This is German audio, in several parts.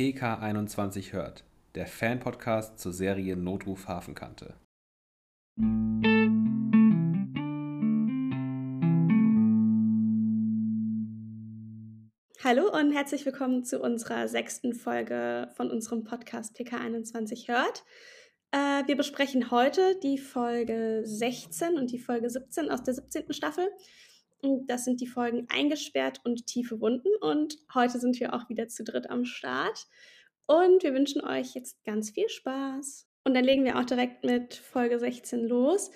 PK21 hört, der Fan-Podcast zur Serie Notruf Hafenkante. Hallo und herzlich willkommen zu unserer sechsten Folge von unserem Podcast PK21 hört. Äh, wir besprechen heute die Folge 16 und die Folge 17 aus der 17. Staffel. Das sind die Folgen Eingesperrt und Tiefe Wunden. Und heute sind wir auch wieder zu dritt am Start. Und wir wünschen euch jetzt ganz viel Spaß. Und dann legen wir auch direkt mit Folge 16 los.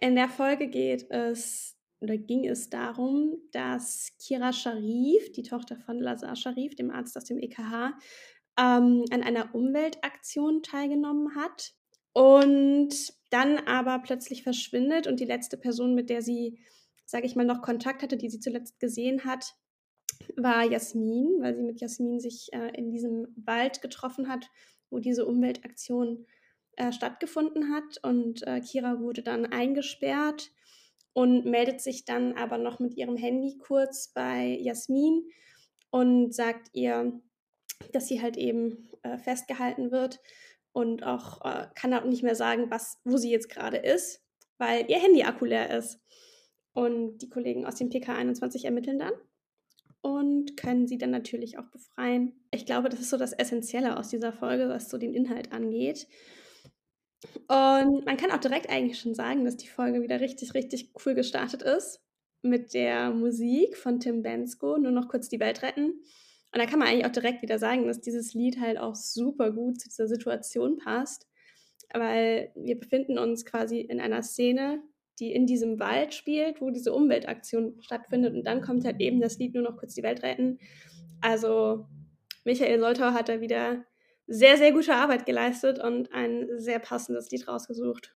In der Folge geht es oder ging es darum, dass Kira Sharif, die Tochter von Lazar Sharif, dem Arzt aus dem EKH, ähm, an einer Umweltaktion teilgenommen hat und dann aber plötzlich verschwindet und die letzte Person, mit der sie sage ich mal, noch Kontakt hatte, die sie zuletzt gesehen hat, war Jasmin, weil sie mit Jasmin sich äh, in diesem Wald getroffen hat, wo diese Umweltaktion äh, stattgefunden hat. Und äh, Kira wurde dann eingesperrt und meldet sich dann aber noch mit ihrem Handy kurz bei Jasmin und sagt ihr, dass sie halt eben äh, festgehalten wird und auch äh, kann auch nicht mehr sagen, was, wo sie jetzt gerade ist, weil ihr Handy-Akku leer ist. Und die Kollegen aus dem PK21 ermitteln dann und können sie dann natürlich auch befreien. Ich glaube, das ist so das Essentielle aus dieser Folge, was so den Inhalt angeht. Und man kann auch direkt eigentlich schon sagen, dass die Folge wieder richtig, richtig cool gestartet ist mit der Musik von Tim Bensko, nur noch kurz die Welt retten. Und da kann man eigentlich auch direkt wieder sagen, dass dieses Lied halt auch super gut zu dieser Situation passt, weil wir befinden uns quasi in einer Szene, die in diesem Wald spielt, wo diese Umweltaktion stattfindet. Und dann kommt halt eben das Lied nur noch kurz die Welt retten. Also Michael Soltau hat da wieder sehr, sehr gute Arbeit geleistet und ein sehr passendes Lied rausgesucht.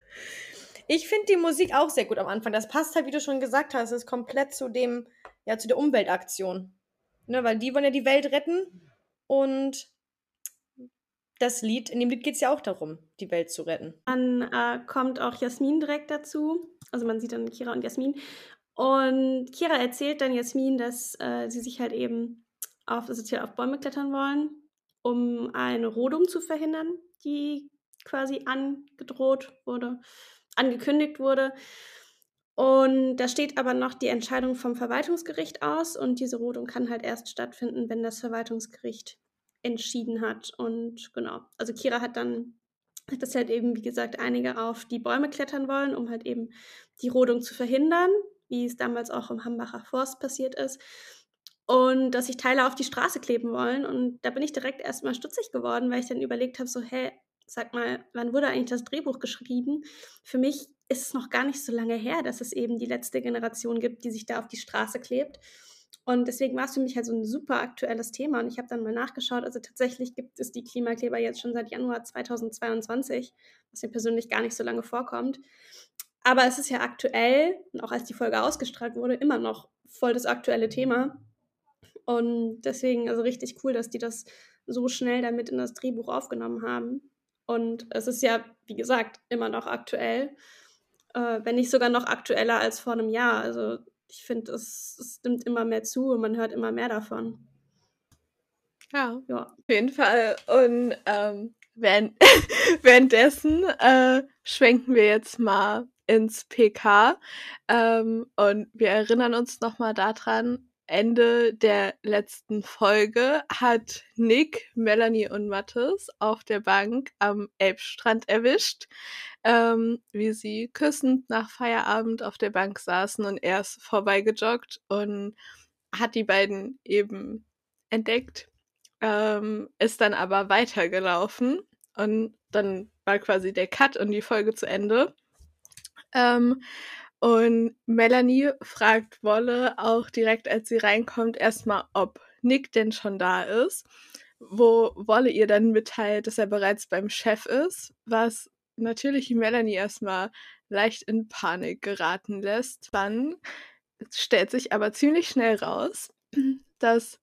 Ich finde die Musik auch sehr gut am Anfang. Das passt halt, wie du schon gesagt hast, ist komplett zu dem, ja, zu der Umweltaktion. Ne, weil die wollen ja die Welt retten und das Lied, in dem Lied geht es ja auch darum, die Welt zu retten. Dann äh, kommt auch Jasmin direkt dazu. Also man sieht dann Kira und Jasmin. Und Kira erzählt dann Jasmin, dass äh, sie sich halt eben auf, also auf Bäume klettern wollen, um eine Rodung zu verhindern, die quasi angedroht wurde, angekündigt wurde. Und da steht aber noch die Entscheidung vom Verwaltungsgericht aus und diese Rodung kann halt erst stattfinden, wenn das Verwaltungsgericht entschieden hat. Und genau, also Kira hat dann dass halt eben, wie gesagt, einige auf die Bäume klettern wollen, um halt eben die Rodung zu verhindern, wie es damals auch im Hambacher Forst passiert ist. Und dass sich Teile auf die Straße kleben wollen. Und da bin ich direkt erstmal stutzig geworden, weil ich dann überlegt habe, so, hä, sag mal, wann wurde eigentlich das Drehbuch geschrieben? Für mich ist es noch gar nicht so lange her, dass es eben die letzte Generation gibt, die sich da auf die Straße klebt. Und deswegen war es für mich halt so ein super aktuelles Thema. Und ich habe dann mal nachgeschaut. Also tatsächlich gibt es die Klimakleber jetzt schon seit Januar 2022, was mir persönlich gar nicht so lange vorkommt. Aber es ist ja aktuell, und auch als die Folge ausgestrahlt wurde, immer noch voll das aktuelle Thema. Und deswegen, also richtig cool, dass die das so schnell damit in das Drehbuch aufgenommen haben. Und es ist ja, wie gesagt, immer noch aktuell. Äh, wenn nicht sogar noch aktueller als vor einem Jahr. Also ich finde, es, es nimmt immer mehr zu und man hört immer mehr davon. Ja, ja. auf jeden Fall. Und ähm, während, währenddessen äh, schwenken wir jetzt mal ins PK ähm, und wir erinnern uns nochmal daran, Ende der letzten Folge hat Nick, Melanie und Mattes auf der Bank am Elbstrand erwischt, ähm, wie sie küssend nach Feierabend auf der Bank saßen und er ist vorbeigejoggt und hat die beiden eben entdeckt, ähm, ist dann aber weitergelaufen und dann war quasi der Cut und die Folge zu Ende. Ähm, und Melanie fragt Wolle auch direkt, als sie reinkommt, erstmal, ob Nick denn schon da ist, wo Wolle ihr dann mitteilt, dass er bereits beim Chef ist, was natürlich Melanie erstmal leicht in Panik geraten lässt. Dann stellt sich aber ziemlich schnell raus, dass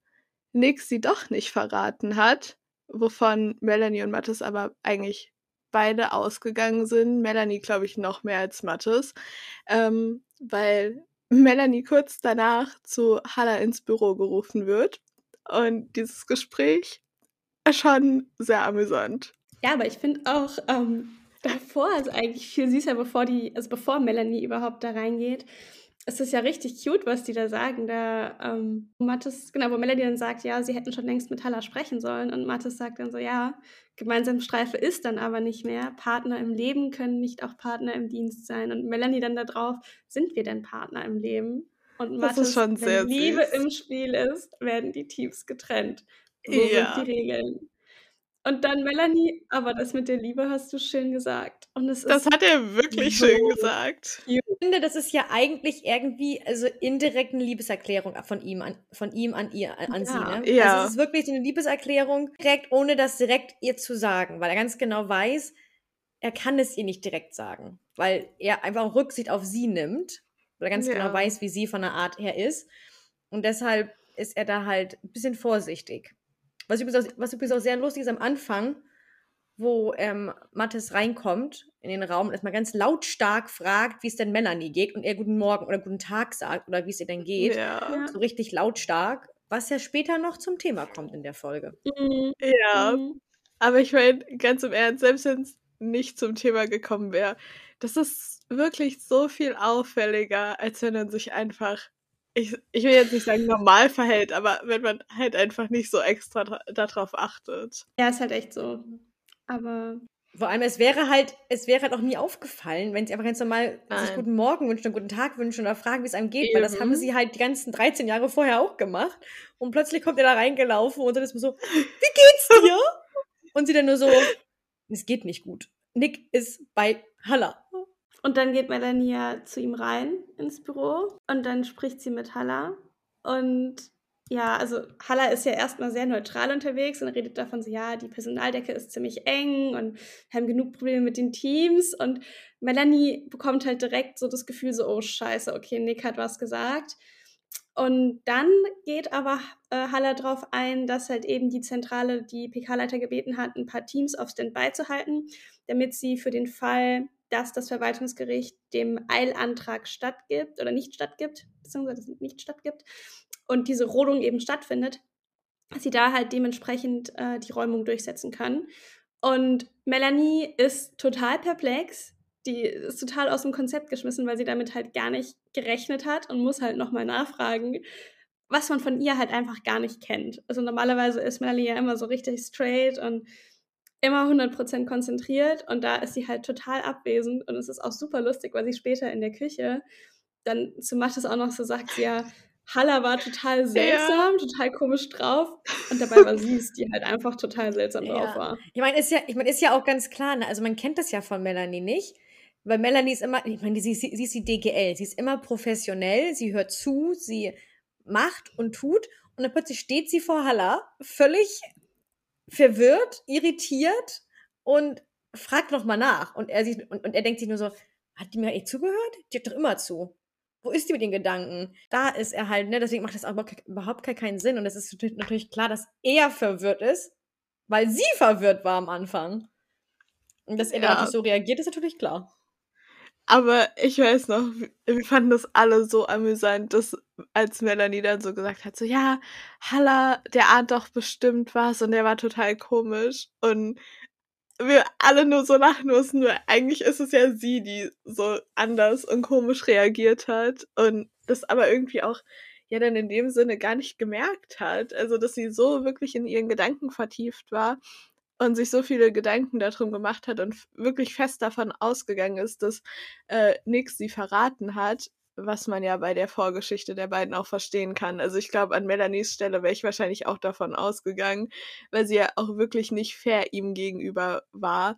Nick sie doch nicht verraten hat, wovon Melanie und Mattes aber eigentlich beide ausgegangen sind. Melanie, glaube ich, noch mehr als Mattes, ähm, weil Melanie kurz danach zu Hannah ins Büro gerufen wird. Und dieses Gespräch schon sehr amüsant. Ja, aber ich finde auch ähm, davor, also eigentlich viel süßer, bevor die, also bevor Melanie überhaupt da reingeht, es ist ja richtig cute, was die da sagen. Da ähm, Mathis, genau, wo Melanie dann sagt, ja, sie hätten schon längst mit Halla sprechen sollen. Und Mathis sagt dann so, ja, gemeinsame Streife ist dann aber nicht mehr. Partner im Leben können nicht auch Partner im Dienst sein. Und Melanie dann da drauf, sind wir denn Partner im Leben? Und Mathis, wenn Liebe süß. im Spiel ist, werden die Teams getrennt. So ja. sind die Regeln. Und dann Melanie, aber das mit der Liebe hast du schön gesagt. Und es das hat er wirklich so schön gesagt. Ich finde, das ist ja eigentlich irgendwie also indirekt eine Liebeserklärung von ihm an, von ihm an ihr, an, ja. sie. Ne? Ja. Also es ist wirklich eine Liebeserklärung, direkt, ohne das direkt ihr zu sagen, weil er ganz genau weiß, er kann es ihr nicht direkt sagen, weil er einfach Rücksicht auf sie nimmt, weil er ganz genau ja. genau weiß, wie sie von der Art her ist. Und deshalb ist er da halt ein bisschen vorsichtig. Was übrigens, auch, was übrigens auch sehr lustig ist am Anfang, wo ähm, Mathis reinkommt in den Raum und erstmal ganz lautstark fragt, wie es denn Melanie geht und er guten Morgen oder guten Tag sagt oder wie es ihr denn geht. Ja. So richtig lautstark, was ja später noch zum Thema kommt in der Folge. Mhm. Ja, mhm. aber ich meine, ganz im Ernst, selbst wenn es nicht zum Thema gekommen wäre, das ist wirklich so viel auffälliger, als wenn man sich einfach ich, ich will jetzt nicht sagen normal verhält, aber wenn man halt einfach nicht so extra darauf achtet. Ja, ist halt echt so. Aber. Vor allem, es wäre halt, es wäre halt auch nie aufgefallen, wenn sie einfach ganz normal Nein. sich guten Morgen wünschen, guten Tag wünschen oder fragen, wie es einem geht, Eben. weil das haben sie halt die ganzen 13 Jahre vorher auch gemacht. Und plötzlich kommt er da reingelaufen und dann ist man so, wie geht's dir? und sie dann nur so, es geht nicht gut. Nick ist bei Halla. Und dann geht Melanie ja zu ihm rein ins Büro und dann spricht sie mit Halla. Und ja, also Halla ist ja erstmal sehr neutral unterwegs und redet davon so, ja, die Personaldecke ist ziemlich eng und wir haben genug Probleme mit den Teams. Und Melanie bekommt halt direkt so das Gefühl so, oh scheiße, okay, Nick hat was gesagt. Und dann geht aber äh, Haller darauf ein, dass halt eben die Zentrale die PK-Leiter gebeten hat, ein paar Teams auf Standby zu halten, damit sie für den Fall, dass das Verwaltungsgericht dem Eilantrag stattgibt oder nicht stattgibt, beziehungsweise nicht stattgibt und diese Rodung eben stattfindet, dass sie da halt dementsprechend äh, die Räumung durchsetzen können. Und Melanie ist total perplex. Die ist total aus dem Konzept geschmissen, weil sie damit halt gar nicht gerechnet hat und muss halt nochmal nachfragen, was man von ihr halt einfach gar nicht kennt. Also normalerweise ist Melanie ja immer so richtig straight und immer 100% konzentriert und da ist sie halt total abwesend und es ist auch super lustig, weil sie später in der Küche dann zu Mathis auch noch so sagt, sie ja, Halla war total seltsam, ja. total komisch drauf und dabei war sie es, die halt einfach total seltsam ja. drauf war. Ich meine, ist ja, ich meine, ist ja auch ganz klar, ne? also man kennt das ja von Melanie nicht, weil Melanie ist immer, ich meine, sie, sie, sie ist die DGL, sie ist immer professionell, sie hört zu, sie macht und tut und dann plötzlich steht sie vor Halla, völlig verwirrt, irritiert und fragt nochmal nach. Und er, sieht, und, und er denkt sich nur so, hat die mir echt zugehört? Die hört doch immer zu. Wo ist die mit den Gedanken? Da ist er halt, ne? Deswegen macht das aber überhaupt keinen Sinn. Und es ist natürlich klar, dass er verwirrt ist, weil sie verwirrt war am Anfang. Und dass er ja. dann so reagiert, ist natürlich klar. Aber ich weiß noch, wir fanden das alle so amüsant, dass als Melanie dann so gesagt hat, so ja, Halla, der ahnt doch bestimmt was und der war total komisch und wir alle nur so lachen mussten, nur eigentlich ist es ja sie, die so anders und komisch reagiert hat und das aber irgendwie auch ja dann in dem Sinne gar nicht gemerkt hat. Also, dass sie so wirklich in ihren Gedanken vertieft war und sich so viele Gedanken darum gemacht hat und wirklich fest davon ausgegangen ist, dass äh, Nick sie verraten hat, was man ja bei der Vorgeschichte der beiden auch verstehen kann. Also ich glaube, an Melanies Stelle wäre ich wahrscheinlich auch davon ausgegangen, weil sie ja auch wirklich nicht fair ihm gegenüber war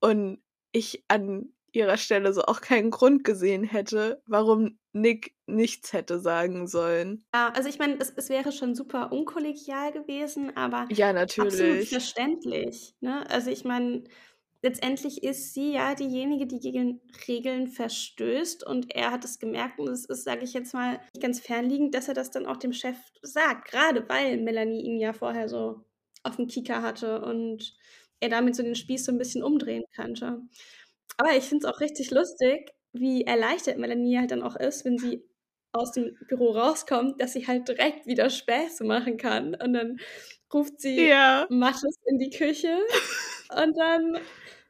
und ich an ihrer Stelle so auch keinen Grund gesehen hätte, warum Nick nichts hätte sagen sollen. Ja, also ich meine, es, es wäre schon super unkollegial gewesen, aber ja, natürlich. absolut verständlich. Ne? Also ich meine, letztendlich ist sie ja diejenige, die gegen Regeln verstößt und er hat es gemerkt und es ist, sage ich jetzt mal, nicht ganz fernliegend, dass er das dann auch dem Chef sagt, gerade weil Melanie ihn ja vorher so auf dem Kicker hatte und er damit so den Spieß so ein bisschen umdrehen könnte. Aber ich finde es auch richtig lustig, wie erleichtert Melanie halt dann auch ist, wenn sie aus dem Büro rauskommt, dass sie halt direkt wieder Späße machen kann. Und dann ruft sie ja. Mattes in die Küche und dann,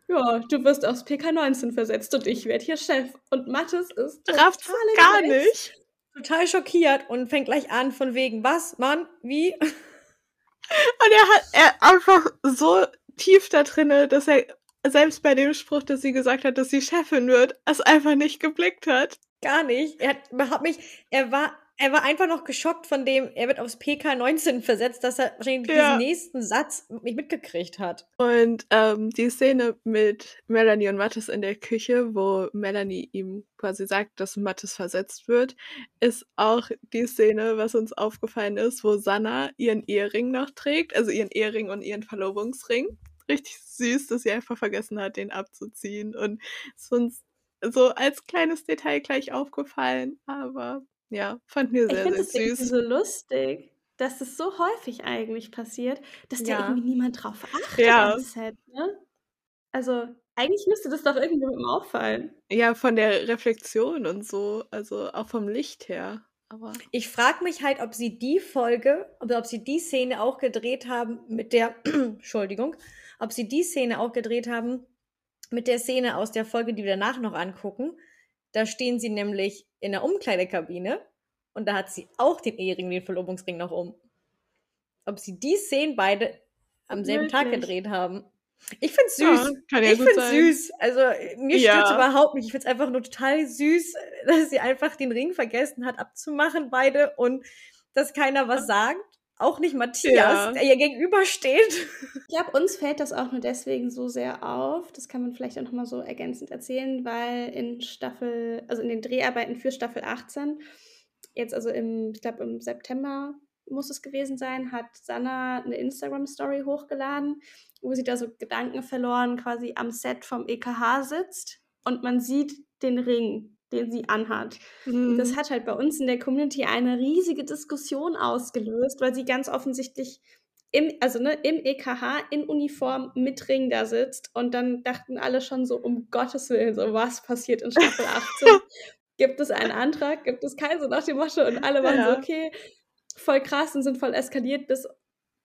ja, du wirst aufs PK19 versetzt und ich werde hier Chef. Und Mattes ist total gar nicht. Total schockiert und fängt gleich an von wegen, was, Mann, wie? Und er hat er einfach so tief da drinne, dass er selbst bei dem Spruch, dass sie gesagt hat, dass sie Chefin wird, es einfach nicht geblickt hat. Gar nicht. Er hat überhaupt nicht, er war, er war einfach noch geschockt von dem, er wird aufs PK 19 versetzt, dass er wahrscheinlich ja. diesen nächsten Satz nicht mitgekriegt hat. Und ähm, die Szene mit Melanie und Mattes in der Küche, wo Melanie ihm quasi sagt, dass Mattes versetzt wird, ist auch die Szene, was uns aufgefallen ist, wo Sanna ihren Ehering noch trägt, also ihren Ehering und ihren Verlobungsring richtig süß, dass sie einfach vergessen hat, den abzuziehen. Und es ist uns so als kleines Detail gleich aufgefallen. Aber ja, fand mir sehr, ich sehr süß. Ich so lustig, dass das so häufig eigentlich passiert, dass ja. da irgendwie niemand drauf achtet ja. Set, ne? Also eigentlich müsste das doch irgendwo auffallen. Ja, von der Reflexion und so, also auch vom Licht her. Aber ich frage mich halt, ob sie die Folge oder ob sie die Szene auch gedreht haben mit der, Entschuldigung, ob sie die Szene auch gedreht haben mit der Szene aus der Folge, die wir danach noch angucken. Da stehen sie nämlich in der Umkleidekabine und da hat sie auch den Ehering, den Verlobungsring noch um. Ob sie die Szenen beide am selben? Tag gedreht haben. Ich find's süß. Ja, ja ich find's sein. süß. Also mir ja. stört's überhaupt nicht. Ich find's einfach nur total süß, dass sie einfach den Ring vergessen hat abzumachen, beide, und dass keiner was sagt. Auch nicht Matthias, ja. der ihr gegenübersteht. Ich glaube, uns fällt das auch nur deswegen so sehr auf. Das kann man vielleicht auch nochmal so ergänzend erzählen, weil in Staffel, also in den Dreharbeiten für Staffel 18, jetzt also im, ich glaube im September muss es gewesen sein, hat Sanna eine Instagram-Story hochgeladen, wo sie da so Gedanken verloren quasi am Set vom EKH sitzt und man sieht den Ring den sie anhat. Mhm. Das hat halt bei uns in der Community eine riesige Diskussion ausgelöst, weil sie ganz offensichtlich im, also ne, im EKH in Uniform mit Ring da sitzt und dann dachten alle schon so, um Gottes Willen, so was passiert in Staffel 18? gibt es einen Antrag? Gibt es keinen? So nach dem Motto und alle waren ja. so, okay, voll krass und sind voll eskaliert, bis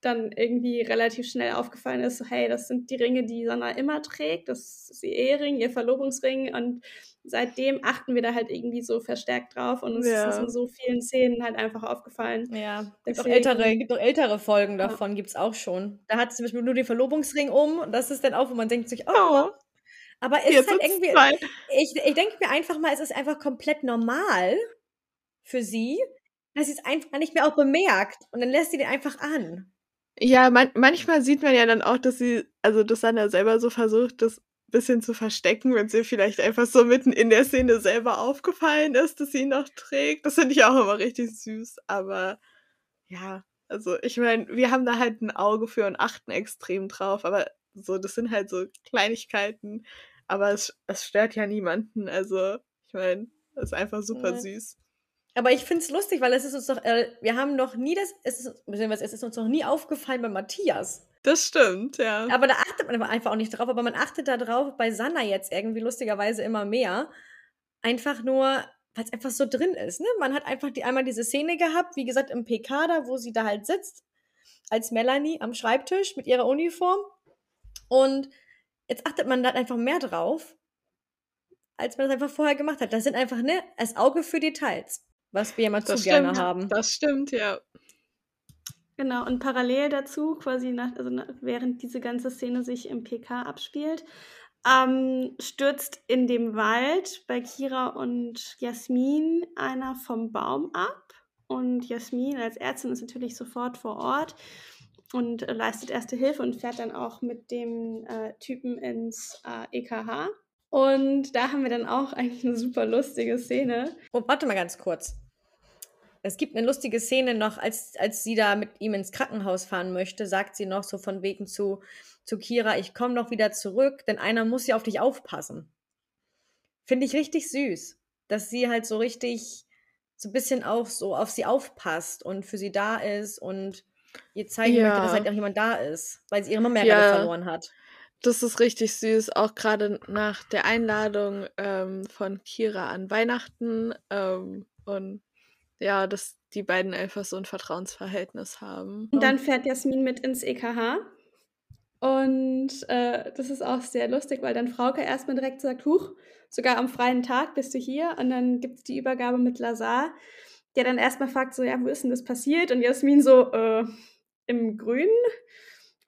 dann irgendwie relativ schnell aufgefallen ist, so, hey, das sind die Ringe, die Sanna immer trägt, das ist ihr Ehering, ihr Verlobungsring und seitdem achten wir da halt irgendwie so verstärkt drauf und uns ja. ist in so vielen Szenen halt einfach aufgefallen. Ja, gibt auch ältere, gibt auch ältere Folgen davon, ja. gibt es auch schon. Da hat sie zum Beispiel nur den Verlobungsring um und das ist dann auch, wo man denkt sich, oh, oh. aber es ist halt irgendwie, zwei. ich, ich denke mir einfach mal, es ist einfach komplett normal für sie, dass sie es einfach nicht mehr auch bemerkt und dann lässt sie den einfach an. Ja, man manchmal sieht man ja dann auch, dass sie, also dass Sandra selber so versucht, das bisschen zu verstecken, wenn sie vielleicht einfach so mitten in der Szene selber aufgefallen ist, dass sie ihn noch trägt. Das finde ich auch immer richtig süß. Aber ja, also ich meine, wir haben da halt ein Auge für und achten extrem drauf. Aber so, das sind halt so Kleinigkeiten. Aber es, es stört ja niemanden. Also ich meine, ist einfach super ja. süß. Aber ich finde es lustig, weil es ist uns doch, äh, wir haben noch nie das, es ist, es ist uns noch nie aufgefallen bei Matthias. Das stimmt, ja. Aber da achtet man einfach auch nicht drauf, aber man achtet da drauf bei Sanna jetzt irgendwie lustigerweise immer mehr. Einfach nur, weil es einfach so drin ist. Ne? Man hat einfach die, einmal diese Szene gehabt, wie gesagt, im PK da, wo sie da halt sitzt, als Melanie am Schreibtisch mit ihrer Uniform. Und jetzt achtet man da einfach mehr drauf, als man das einfach vorher gemacht hat. Das sind einfach, ne, das Auge für Details. Was wir immer zu das gerne haben. Das stimmt, ja. Genau, und parallel dazu, quasi nach, also nach, während diese ganze Szene sich im PK abspielt, ähm, stürzt in dem Wald bei Kira und Jasmin einer vom Baum ab. Und Jasmin als Ärztin ist natürlich sofort vor Ort und äh, leistet erste Hilfe und fährt dann auch mit dem äh, Typen ins äh, EKH. Und da haben wir dann auch eigentlich eine super lustige Szene. Oh, warte mal ganz kurz. Es gibt eine lustige Szene noch, als, als sie da mit ihm ins Krankenhaus fahren möchte, sagt sie noch so von wegen zu, zu Kira, ich komme noch wieder zurück, denn einer muss ja auf dich aufpassen. Finde ich richtig süß, dass sie halt so richtig so ein bisschen auch so auf sie aufpasst und für sie da ist und ihr zeigen ja. möchte, dass halt auch jemand da ist, weil sie ihre Mama ja gerade verloren hat. Das ist richtig süß, auch gerade nach der Einladung ähm, von Kira an Weihnachten. Ähm, und ja, dass die beiden einfach so ein Vertrauensverhältnis haben. Und dann fährt Jasmin mit ins EKH. Und äh, das ist auch sehr lustig, weil dann Frauke erstmal direkt sagt, huch, sogar am freien Tag bist du hier. Und dann gibt es die Übergabe mit Lazar, der dann erstmal fragt, so, ja, wo ist denn das passiert? Und Jasmin so, äh, im Grünen.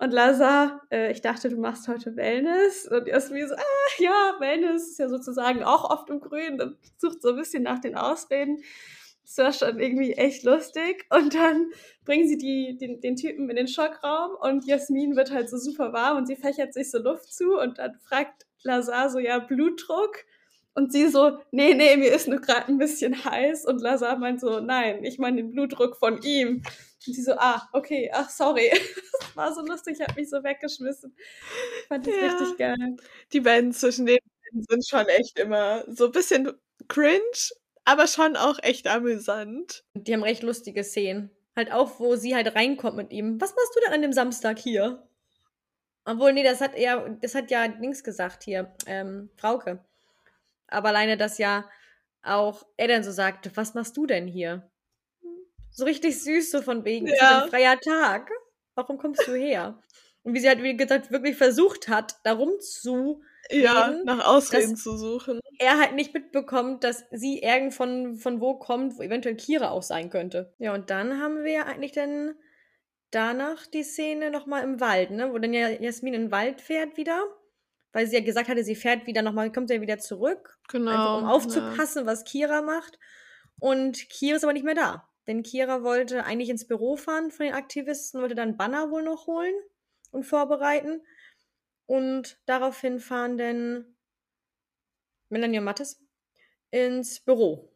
Und Lazar, äh, ich dachte, du machst heute Wellness. Und Jasmin so, ah, ja, Wellness ist ja sozusagen auch oft im Grün. Und sucht so ein bisschen nach den Ausreden. Das war schon irgendwie echt lustig. Und dann bringen sie die, den, den Typen in den Schockraum und Jasmin wird halt so super warm und sie fächert sich so Luft zu und dann fragt Lazar so, ja, Blutdruck? Und sie so, nee, nee, mir ist nur gerade ein bisschen heiß. Und Lazar meint so, nein, ich meine den Blutdruck von ihm. Und sie so, ah, okay, ach, sorry. Das war so lustig, ich habe mich so weggeschmissen. Ich fand das ja. richtig geil. Die beiden zwischen den beiden sind schon echt immer so ein bisschen cringe, aber schon auch echt amüsant. Die haben recht lustige Szenen. Halt auch, wo sie halt reinkommt mit ihm. Was machst du denn an dem Samstag hier? Obwohl, nee, das hat er, das hat ja links gesagt hier, ähm, Frauke. Aber alleine, dass ja auch er dann so sagt, was machst du denn hier? So richtig süß, so von wegen, ja. es ist ein freier Tag. Warum kommst du her? Und wie sie halt, wie gesagt, wirklich versucht hat, darum zu ja, reden, nach Ausreden zu suchen. Er halt nicht mitbekommt, dass sie irgend von, von wo kommt, wo eventuell Kira auch sein könnte. Ja, und dann haben wir ja eigentlich dann danach die Szene nochmal im Wald, ne? Wo dann ja Jasmin in den Wald fährt wieder. Weil sie ja gesagt hatte, sie fährt wieder nochmal, kommt ja wieder zurück. Genau. Einfach um aufzupassen, ja. was Kira macht. Und Kira ist aber nicht mehr da. Denn Kira wollte eigentlich ins Büro fahren von den Aktivisten, wollte dann Banner wohl noch holen und vorbereiten. Und daraufhin fahren dann Melanie und Mattes ins Büro.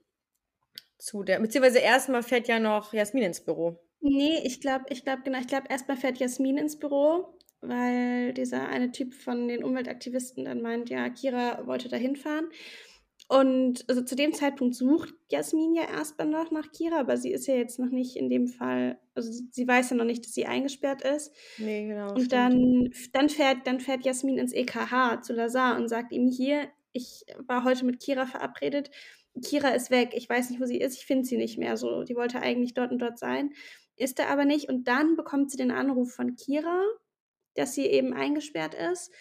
Zu der, beziehungsweise erstmal fährt ja noch Jasmin ins Büro. Nee, ich glaube, ich glaube, genau, ich glaube, erstmal fährt Jasmin ins Büro, weil dieser eine Typ von den Umweltaktivisten dann meint, ja, Kira wollte da hinfahren. Und also zu dem Zeitpunkt sucht Jasmin ja erstmal noch nach Kira, aber sie ist ja jetzt noch nicht in dem Fall, also sie weiß ja noch nicht, dass sie eingesperrt ist. Nee, genau. Und dann, dann, fährt, dann fährt Jasmin ins EKH zu Lazar und sagt ihm hier, ich war heute mit Kira verabredet. Kira ist weg, ich weiß nicht, wo sie ist, ich finde sie nicht mehr so. Die wollte eigentlich dort und dort sein, ist er aber nicht. Und dann bekommt sie den Anruf von Kira, dass sie eben eingesperrt ist.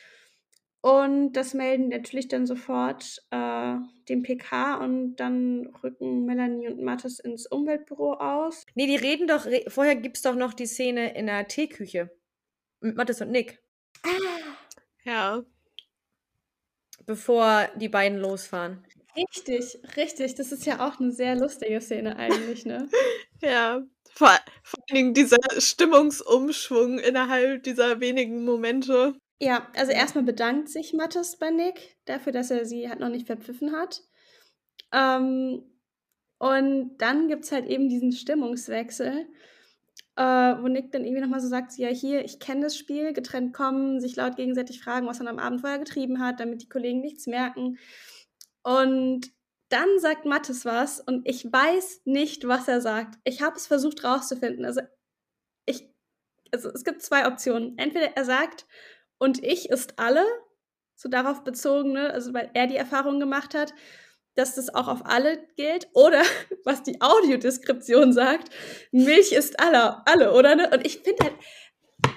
Und das melden natürlich dann sofort äh, dem PK und dann rücken Melanie und Mathis ins Umweltbüro aus. Nee, die reden doch, re vorher gibt es doch noch die Szene in der Teeküche mit Mathis und Nick. Ah. Ja. Bevor die beiden losfahren. Richtig, richtig. Das ist ja auch eine sehr lustige Szene eigentlich, ne? ja. Vor, vor allen Dingen dieser Stimmungsumschwung innerhalb dieser wenigen Momente. Ja, also erstmal bedankt sich Mattes bei Nick dafür, dass er sie halt noch nicht verpfiffen hat. Ähm, und dann gibt es halt eben diesen Stimmungswechsel, äh, wo Nick dann irgendwie nochmal so sagt, ja hier, ich kenne das Spiel, getrennt kommen, sich laut gegenseitig fragen, was man am Abend vorher getrieben hat, damit die Kollegen nichts merken. Und dann sagt Mattes was und ich weiß nicht, was er sagt. Ich habe es versucht rauszufinden. Also ich, also es gibt zwei Optionen. Entweder er sagt, und ich ist alle, so darauf bezogen, ne? also weil er die Erfahrung gemacht hat, dass das auch auf alle gilt. Oder was die Audiodeskription sagt, Milch ist alle, alle, oder? Ne? Und ich finde halt,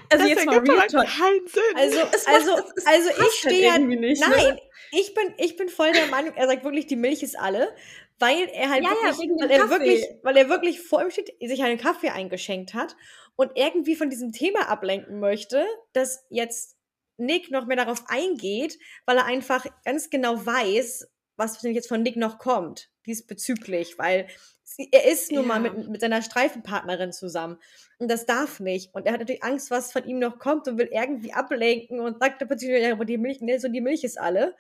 also das jetzt mal Real Talk. keinen Sinn. Also, also, also ich halt stehe ja, nicht, ne? nein, ne? ich bin, ich bin voll der Meinung, er sagt wirklich, die Milch ist alle, weil er halt ja, wirklich, ja, weil er wirklich, weil er wirklich vor ihm steht, sich einen Kaffee eingeschenkt hat und irgendwie von diesem Thema ablenken möchte, dass jetzt Nick noch mehr darauf eingeht, weil er einfach ganz genau weiß, was jetzt von Nick noch kommt, diesbezüglich, weil sie, er ist nun ja. mal mit, mit seiner Streifenpartnerin zusammen und das darf nicht. Und er hat natürlich Angst, was von ihm noch kommt und will irgendwie ablenken und sagt dann plötzlich, ja, aber die Milch, ne, so die Milch ist alle.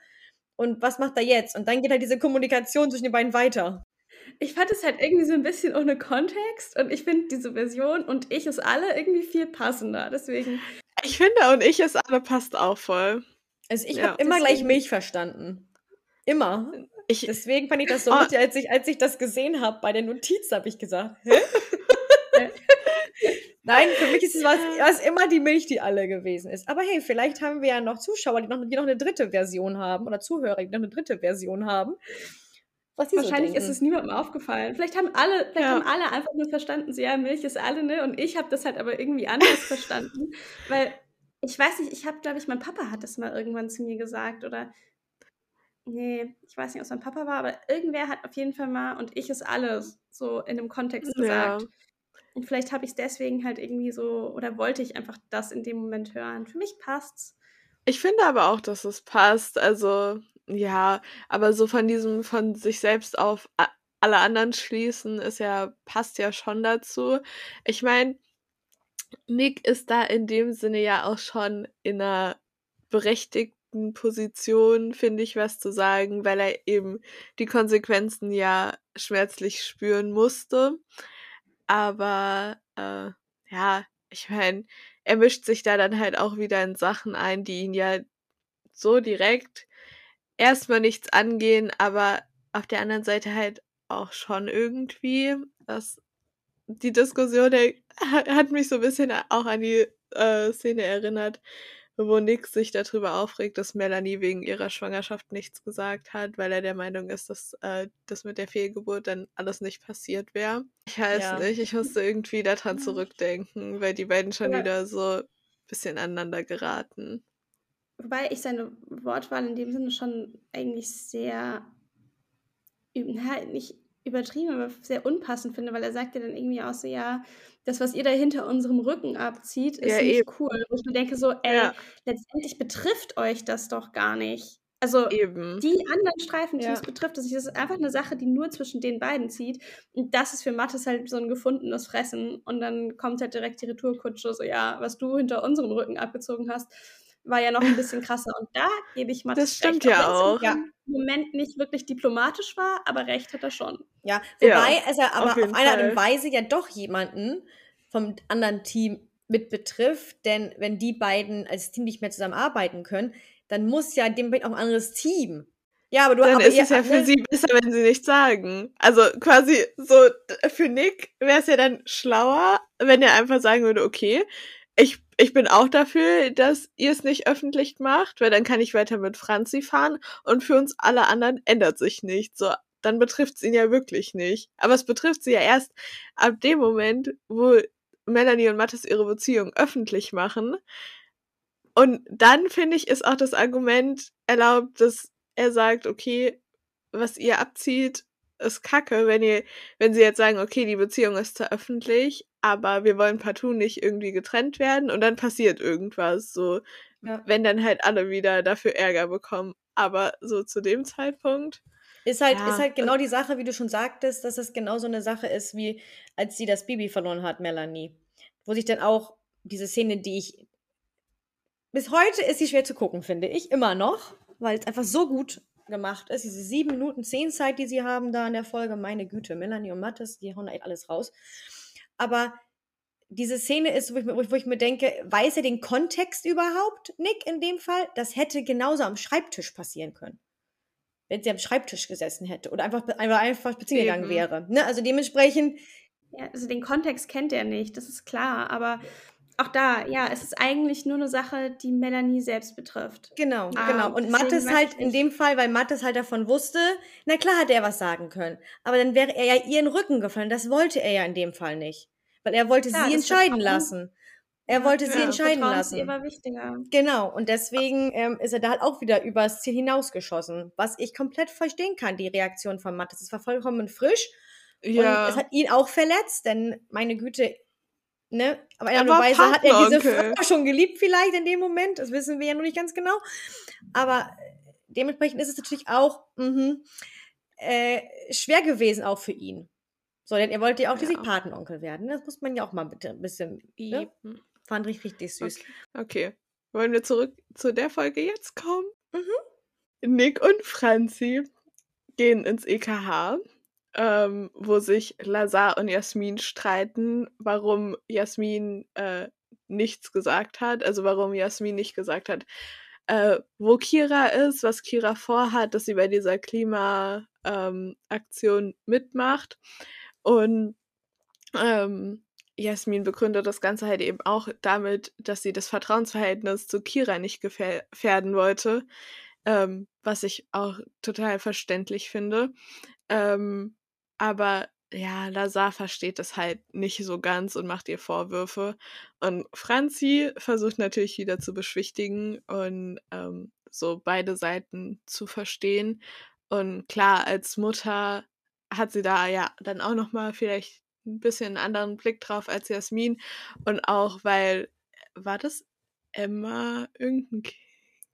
Und was macht er jetzt? Und dann geht halt diese Kommunikation zwischen den beiden weiter. Ich fand es halt irgendwie so ein bisschen ohne Kontext und ich finde diese Version und ich ist alle irgendwie viel passender. Deswegen. Ich finde, und ich ist alle passt auch voll. Also ich ja. habe immer gleich Milch verstanden. Immer. Ich, Deswegen fand ich das so oh. als ich, als ich das gesehen habe bei der Notiz, habe ich gesagt, hä? Nein, für mich ist es was, was immer die Milch, die alle gewesen ist. Aber hey, vielleicht haben wir ja noch Zuschauer, die noch, die noch eine dritte Version haben oder Zuhörer, die noch eine dritte Version haben. Wahrscheinlich so ist es niemandem aufgefallen. Vielleicht haben alle, vielleicht ja. haben alle einfach nur verstanden, so ja, Milch ist alle, ne? Und ich habe das halt aber irgendwie anders verstanden. Weil ich weiß nicht, ich habe, glaube ich, mein Papa hat das mal irgendwann zu mir gesagt oder nee, ich weiß nicht, ob es mein Papa war, aber irgendwer hat auf jeden Fall mal und ich ist alles so in dem Kontext gesagt. Ja. Und vielleicht habe ich es deswegen halt irgendwie so oder wollte ich einfach das in dem Moment hören. Für mich passt's. Ich finde aber auch, dass es passt. Also ja, aber so von diesem, von sich selbst auf alle anderen schließen, ist ja, passt ja schon dazu. Ich meine, Nick ist da in dem Sinne ja auch schon in einer berechtigten Position, finde ich, was zu sagen, weil er eben die Konsequenzen ja schmerzlich spüren musste. Aber äh, ja, ich meine, er mischt sich da dann halt auch wieder in Sachen ein, die ihn ja so direkt erstmal nichts angehen, aber auf der anderen Seite halt auch schon irgendwie. Das, die Diskussion der, hat mich so ein bisschen auch an die äh, Szene erinnert, wo Nick sich darüber aufregt, dass Melanie wegen ihrer Schwangerschaft nichts gesagt hat, weil er der Meinung ist, dass äh, das mit der Fehlgeburt dann alles nicht passiert wäre. Ich weiß ja. nicht, ich musste irgendwie daran zurückdenken, weil die beiden schon ja. wieder so ein bisschen aneinander geraten. Wobei ich seine Wortwahl in dem Sinne schon eigentlich sehr, na, nicht übertrieben, aber sehr unpassend finde, weil er sagt ja dann irgendwie auch so, ja, das, was ihr da hinter unserem Rücken abzieht, ist ja, nicht eben. cool. Wo ich mir denke so, ey, ja. letztendlich betrifft euch das doch gar nicht. Also eben. die anderen Streifenteams ja. betrifft es. Das ist einfach eine Sache, die nur zwischen den beiden zieht. Und das ist für Mattes halt so ein gefundenes Fressen. Und dann kommt halt direkt die Retourkutsche, so ja, was du hinter unserem Rücken abgezogen hast war ja noch ein bisschen krasser. Und da gebe ich mal Das stimmt recht, ja auch. Ja. Im Moment nicht wirklich diplomatisch war, aber recht hat er schon. Ja, wobei ja, also aber auf, auf eine Art und Weise ja doch jemanden vom anderen Team mit betrifft, denn wenn die beiden als Team nicht mehr zusammenarbeiten können, dann muss ja dem auch ein anderes Team. Ja, aber du Dann aber ist es ja für ne sie besser, wenn sie nichts sagen. Also quasi so für Nick wäre es ja dann schlauer, wenn er einfach sagen würde, okay, ich, ich bin auch dafür, dass ihr es nicht öffentlich macht, weil dann kann ich weiter mit Franzi fahren und für uns alle anderen ändert sich nichts. So, dann betrifft es ihn ja wirklich nicht. Aber es betrifft sie ja erst ab dem Moment, wo Melanie und Mathis ihre Beziehung öffentlich machen. Und dann finde ich, ist auch das Argument erlaubt, dass er sagt, okay, was ihr abzieht, ist kacke, wenn ihr, wenn sie jetzt sagen, okay, die Beziehung ist zwar öffentlich, aber wir wollen partout nicht irgendwie getrennt werden und dann passiert irgendwas. So, ja. wenn dann halt alle wieder dafür Ärger bekommen. Aber so zu dem Zeitpunkt. Ist halt, ja. ist halt genau die Sache, wie du schon sagtest, dass es genau so eine Sache ist, wie als sie das Baby verloren hat, Melanie. Wo sich dann auch diese Szene, die ich. Bis heute ist sie schwer zu gucken, finde ich, immer noch, weil es einfach so gut gemacht ist. Diese sieben Minuten zehn Zeit, die sie haben da in der Folge, meine Güte, Melanie und Mattes, die hauen da echt alles raus. Aber diese Szene ist, wo ich, wo ich, mir denke, weiß er den Kontext überhaupt, Nick, in dem Fall? Das hätte genauso am Schreibtisch passieren können. Wenn sie am Schreibtisch gesessen hätte oder einfach, einfach, einfach spazieren gegangen wäre. Ne? Also dementsprechend. Ja, also den Kontext kennt er nicht, das ist klar, aber auch da, ja, es ist eigentlich nur eine Sache, die Melanie selbst betrifft. Genau, ah, genau. Und Mattes halt in dem Fall, weil Mattes halt davon wusste, na klar hat er was sagen können. Aber dann wäre er ja ihren Rücken gefallen. Das wollte er ja in dem Fall nicht. Weil er wollte Klar, sie entscheiden lassen. Er wollte ja, sie entscheiden lassen. War wichtiger. Genau, und deswegen ähm, ist er da halt auch wieder übers Ziel hinausgeschossen. Was ich komplett verstehen kann, die Reaktion von Mattes. Es war vollkommen frisch. Ja. Und es hat ihn auch verletzt, denn meine Güte, ne? Aber ehrlicherweise hat er diese Frau schon geliebt, vielleicht in dem Moment. Das wissen wir ja noch nicht ganz genau. Aber dementsprechend ist es natürlich auch mh, äh, schwer gewesen, auch für ihn. So, denn er wollte ja auch ja. Patenonkel werden. Das muss man ja auch mal bitte ein bisschen. Ne? Fand ich richtig süß. Okay. okay. Wollen wir zurück zu der Folge jetzt kommen? Mhm. Nick und Franzi gehen ins EKH, ähm, wo sich Lazar und Jasmin streiten, warum Jasmin äh, nichts gesagt hat. Also warum Jasmin nicht gesagt hat, äh, wo Kira ist, was Kira vorhat, dass sie bei dieser Klimaaktion ähm, mitmacht. Und ähm, Jasmin begründet das Ganze halt eben auch damit, dass sie das Vertrauensverhältnis zu Kira nicht gefährden wollte, ähm, was ich auch total verständlich finde. Ähm, aber ja, Lazar versteht das halt nicht so ganz und macht ihr Vorwürfe. Und Franzi versucht natürlich wieder zu beschwichtigen und ähm, so beide Seiten zu verstehen. Und klar, als Mutter hat sie da ja dann auch nochmal vielleicht ein bisschen einen anderen Blick drauf als Jasmin. Und auch, weil, war das Emma, irgendein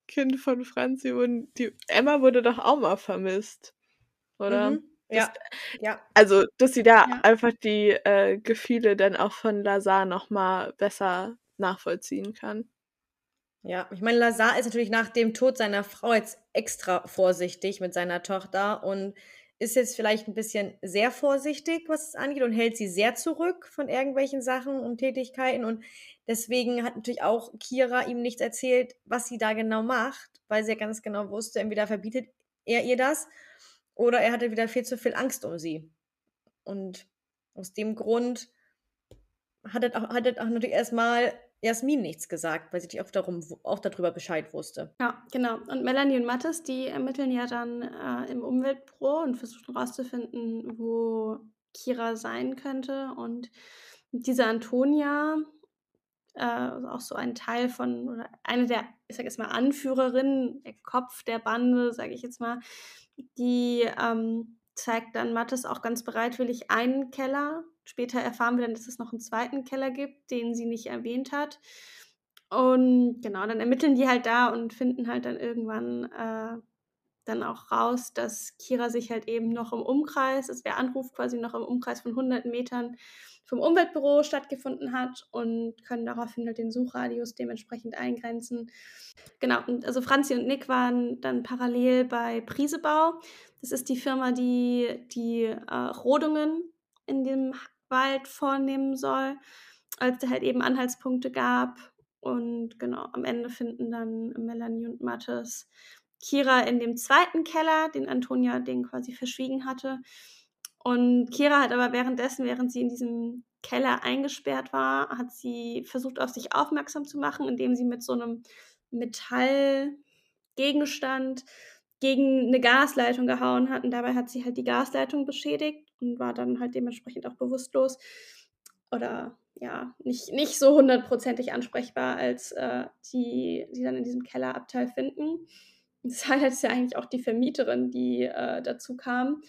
Kind von Franzi? Und die, Emma wurde doch auch mal vermisst, oder? Mhm. Ja, ja. Also, dass sie da ja. einfach die äh, Gefühle dann auch von Lazar nochmal besser nachvollziehen kann. Ja, ich meine, Lazar ist natürlich nach dem Tod seiner Frau jetzt extra vorsichtig mit seiner Tochter und ist jetzt vielleicht ein bisschen sehr vorsichtig, was es angeht und hält sie sehr zurück von irgendwelchen Sachen und Tätigkeiten und deswegen hat natürlich auch Kira ihm nichts erzählt, was sie da genau macht, weil sie ja ganz genau wusste, entweder verbietet er ihr das oder er hatte wieder viel zu viel Angst um sie. Und aus dem Grund hat er auch, hat er auch natürlich erstmal Jasmin nichts gesagt, weil sie auch, darum, auch darüber Bescheid wusste. Ja, genau. Und Melanie und Mattes, die ermitteln ja dann äh, im Umweltbüro und versuchen herauszufinden, wo Kira sein könnte. Und diese Antonia, äh, auch so ein Teil von, oder eine der, ich sag jetzt mal, Anführerinnen, der Kopf der Bande, sage ich jetzt mal, die ähm, zeigt dann Mattes auch ganz bereitwillig einen Keller. Später erfahren wir dann, dass es noch einen zweiten Keller gibt, den sie nicht erwähnt hat. Und genau, dann ermitteln die halt da und finden halt dann irgendwann äh, dann auch raus, dass Kira sich halt eben noch im Umkreis, also der Anruf quasi noch im Umkreis von 100 Metern vom Umweltbüro stattgefunden hat und können daraufhin halt den Suchradius dementsprechend eingrenzen. Genau, also Franzi und Nick waren dann parallel bei Prisebau. Das ist die Firma, die die äh, Rodungen in dem Wald vornehmen soll, als es halt eben Anhaltspunkte gab. Und genau, am Ende finden dann Melanie und Mattes Kira in dem zweiten Keller, den Antonia den quasi verschwiegen hatte. Und Kira hat aber währenddessen, während sie in diesem Keller eingesperrt war, hat sie versucht, auf sich aufmerksam zu machen, indem sie mit so einem Metallgegenstand gegen eine Gasleitung gehauen hat. Und dabei hat sie halt die Gasleitung beschädigt und war dann halt dementsprechend auch bewusstlos oder ja, nicht, nicht so hundertprozentig ansprechbar, als äh, die sie dann in diesem Kellerabteil finden. Das Highlight ist ja eigentlich auch die Vermieterin, die äh, dazu kam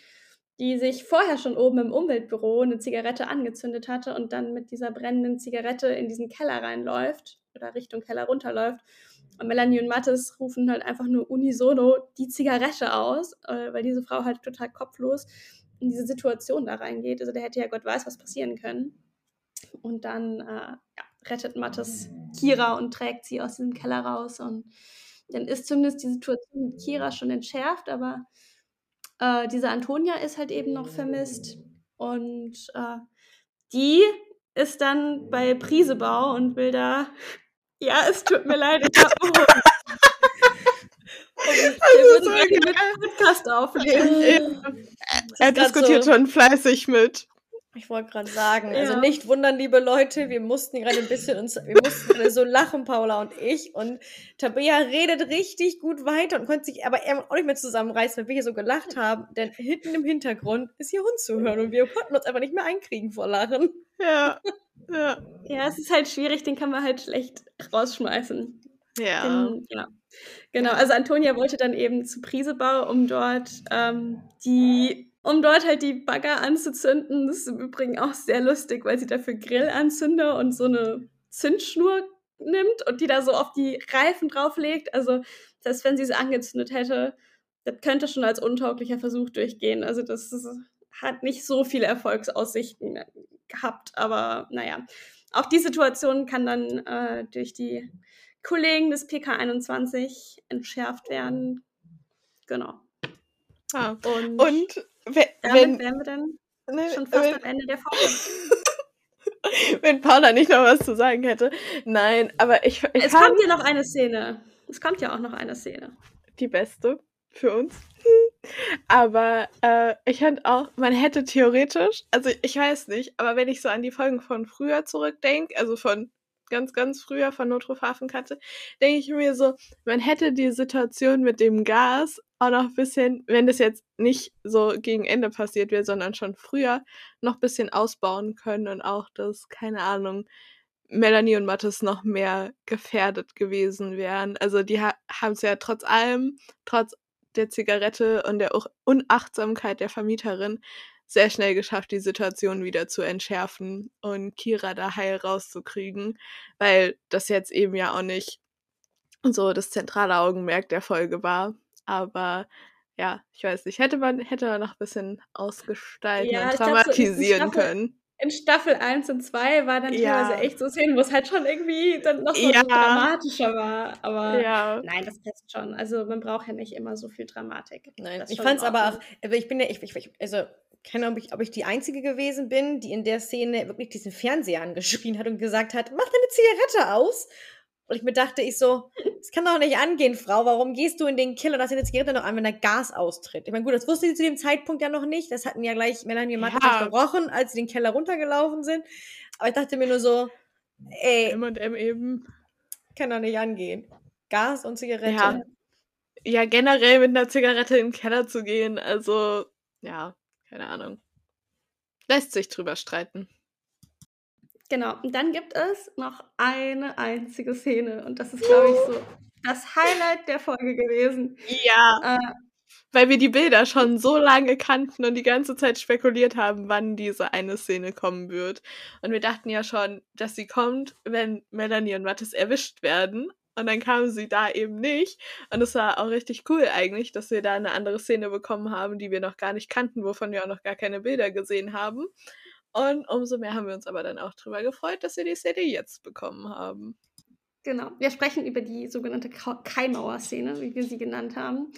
die sich vorher schon oben im Umweltbüro eine Zigarette angezündet hatte und dann mit dieser brennenden Zigarette in diesen Keller reinläuft oder Richtung Keller runterläuft. Und Melanie und Mattes rufen halt einfach nur unisono die Zigarette aus, äh, weil diese Frau halt total kopflos in diese Situation da reingeht. Also der hätte ja Gott weiß, was passieren können. Und dann äh, ja, rettet Mattes Kira und trägt sie aus diesem Keller raus. Und dann ist zumindest die Situation mit Kira schon entschärft, aber äh, diese Antonia ist halt eben noch vermisst. Und äh, die ist dann bei Prisebau und will da. Ja, es tut mir leid, ich habe. Also so Podcast aufnehmen. Er diskutiert so. schon fleißig mit. Ich wollte gerade sagen, also ja. also nicht wundern, liebe Leute, wir mussten gerade ein bisschen uns, wir mussten gerade so lachen, Paula und ich. Und Tabea redet richtig gut weiter und konnte sich aber auch nicht mehr zusammenreißen, weil wir hier so gelacht haben. Denn hinten im Hintergrund ist ihr Hund zu hören und wir konnten uns einfach nicht mehr einkriegen vor Lachen. Ja. Ja. Ja, es ist halt schwierig, den kann man halt schlecht rausschmeißen. Ja. Den, ja. Genau, also Antonia wollte dann eben zu Prisebau, um dort ähm, die um dort halt die Bagger anzuzünden. Das ist im Übrigen auch sehr lustig, weil sie dafür Grillanzünder und so eine Zündschnur nimmt und die da so auf die Reifen drauflegt. Also, das heißt, wenn sie sie angezündet hätte, das könnte schon als untauglicher Versuch durchgehen. Also, das ist, hat nicht so viele Erfolgsaussichten gehabt, aber naja. Auch die Situation kann dann äh, durch die Kollegen des PK21 entschärft werden. Genau. Ah. Und, und wenn, damit wären wir dann ne, schon fast wenn, am Ende der Folge. wenn Paula nicht noch was zu sagen hätte. Nein, aber ich. ich es kommt ja noch eine Szene. Es kommt ja auch noch eine Szene. Die beste für uns. Aber äh, ich fand auch, man hätte theoretisch, also ich weiß nicht, aber wenn ich so an die Folgen von früher zurückdenke, also von ganz, ganz früher von Notruf Hafenkante, denke ich mir so, man hätte die Situation mit dem Gas auch noch ein bisschen, wenn das jetzt nicht so gegen Ende passiert wird, sondern schon früher, noch ein bisschen ausbauen können und auch das, keine Ahnung, Melanie und Mattes noch mehr gefährdet gewesen wären. Also die ha haben es ja trotz allem, trotz der Zigarette und der Unachtsamkeit der Vermieterin sehr schnell geschafft, die Situation wieder zu entschärfen und Kira da heil rauszukriegen, weil das jetzt eben ja auch nicht so das zentrale Augenmerk der Folge war. Aber ja, ich weiß nicht, hätte man, hätte man noch ein bisschen ausgestalten ja, und traumatisieren glaub, so können in Staffel 1 und 2 war dann ja. teilweise echt so Szenen, wo es halt schon irgendwie dann noch so ja. dramatischer war. Aber ja. nein, das passt schon. Also man braucht ja nicht immer so viel Dramatik. Nein, ich fand es aber auch, also ich bin ja, ich, ich, also keine Ahnung, ob ich, ob ich die Einzige gewesen bin, die in der Szene wirklich diesen Fernseher angeschrien hat und gesagt hat, mach deine Zigarette aus. Und ich mir dachte, ich so, das kann doch nicht angehen, Frau. Warum gehst du in den Keller und hast deine Zigarette noch an, wenn da Gas austritt? Ich meine, gut, das wusste sie zu dem Zeitpunkt ja noch nicht. Das hatten ja gleich Melanie und Martin ja. gerochen, als sie den Keller runtergelaufen sind. Aber ich dachte mir nur so, ey. M&M eben. Kann doch nicht angehen. Gas und Zigarette. Ja. ja, generell mit einer Zigarette in den Keller zu gehen, also, ja, keine Ahnung. Lässt sich drüber streiten. Genau, und dann gibt es noch eine einzige Szene und das ist, glaube ich, so das Highlight der Folge gewesen. Ja. Äh, weil wir die Bilder schon so lange kannten und die ganze Zeit spekuliert haben, wann diese eine Szene kommen wird. Und wir dachten ja schon, dass sie kommt, wenn Melanie und Mattes erwischt werden. Und dann kam sie da eben nicht. Und es war auch richtig cool eigentlich, dass wir da eine andere Szene bekommen haben, die wir noch gar nicht kannten, wovon wir auch noch gar keine Bilder gesehen haben. Und umso mehr haben wir uns aber dann auch darüber gefreut, dass wir die CD jetzt bekommen haben. Genau. Wir sprechen über die sogenannte Keimauer-Szene, wie wir sie genannt haben.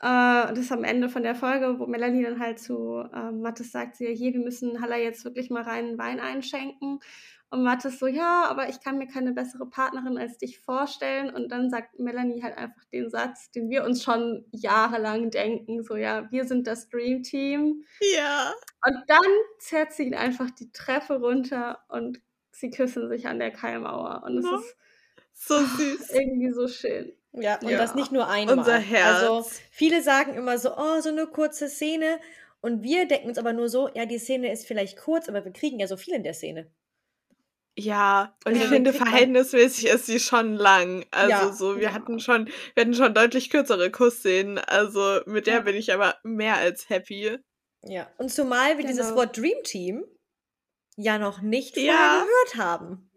Äh, das ist am Ende von der Folge, wo Melanie dann halt zu äh, Mathis sagt, sie, hier, wir müssen Halla jetzt wirklich mal reinen Wein einschenken. Und Mathis so, ja, aber ich kann mir keine bessere Partnerin als dich vorstellen. Und dann sagt Melanie halt einfach den Satz, den wir uns schon jahrelang denken, so, ja, wir sind das Dream Team. Ja. Und dann zerrt sie ihn einfach die Treppe runter und sie küssen sich an der Keimauer. Und es ja. ist so süß. irgendwie so schön. Ja, und ja. das nicht nur einmal. Unser Herz. Also viele sagen immer so, oh, so eine kurze Szene. Und wir denken uns aber nur so, ja, die Szene ist vielleicht kurz, aber wir kriegen ja so viel in der Szene. Ja, und ja, ich finde, verhältnismäßig ist sie schon lang. Also ja, so, wir ja. hatten schon, wir hatten schon deutlich kürzere Kussszenen. Also mit der bin ich aber mehr als happy. Ja, und zumal wir genau. dieses Wort Dream Team ja noch nicht vorher gehört haben.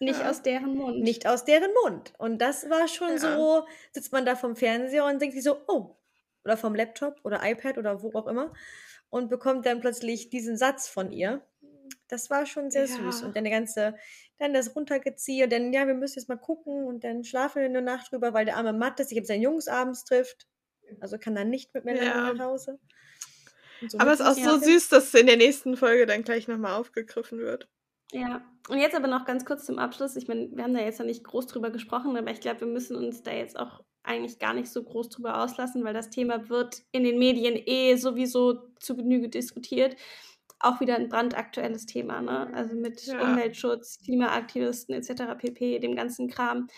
Nicht aus deren Mund. Nicht aus deren Mund. Und das war schon so, sitzt man da vom Fernseher und denkt sich so, oh, oder vom Laptop oder iPad oder wo auch immer und bekommt dann plötzlich diesen Satz von ihr das war schon sehr ja. süß. Und dann der ganze, dann das runtergeziehe und dann, ja, wir müssen jetzt mal gucken und dann schlafen wir eine Nacht drüber, weil der arme Mattes sich jetzt seinen Jungs abends trifft. Also kann dann nicht mit mir ja. nach Hause. So aber es ist auch so süß, dass es in der nächsten Folge dann gleich nochmal aufgegriffen wird. Ja, und jetzt aber noch ganz kurz zum Abschluss. Ich meine, wir haben da jetzt noch nicht groß drüber gesprochen, aber ich glaube, wir müssen uns da jetzt auch eigentlich gar nicht so groß drüber auslassen, weil das Thema wird in den Medien eh sowieso zu Genüge diskutiert auch wieder ein brandaktuelles Thema, ne? Also mit ja. Umweltschutz, Klimaaktivisten etc. pp, dem ganzen Kram.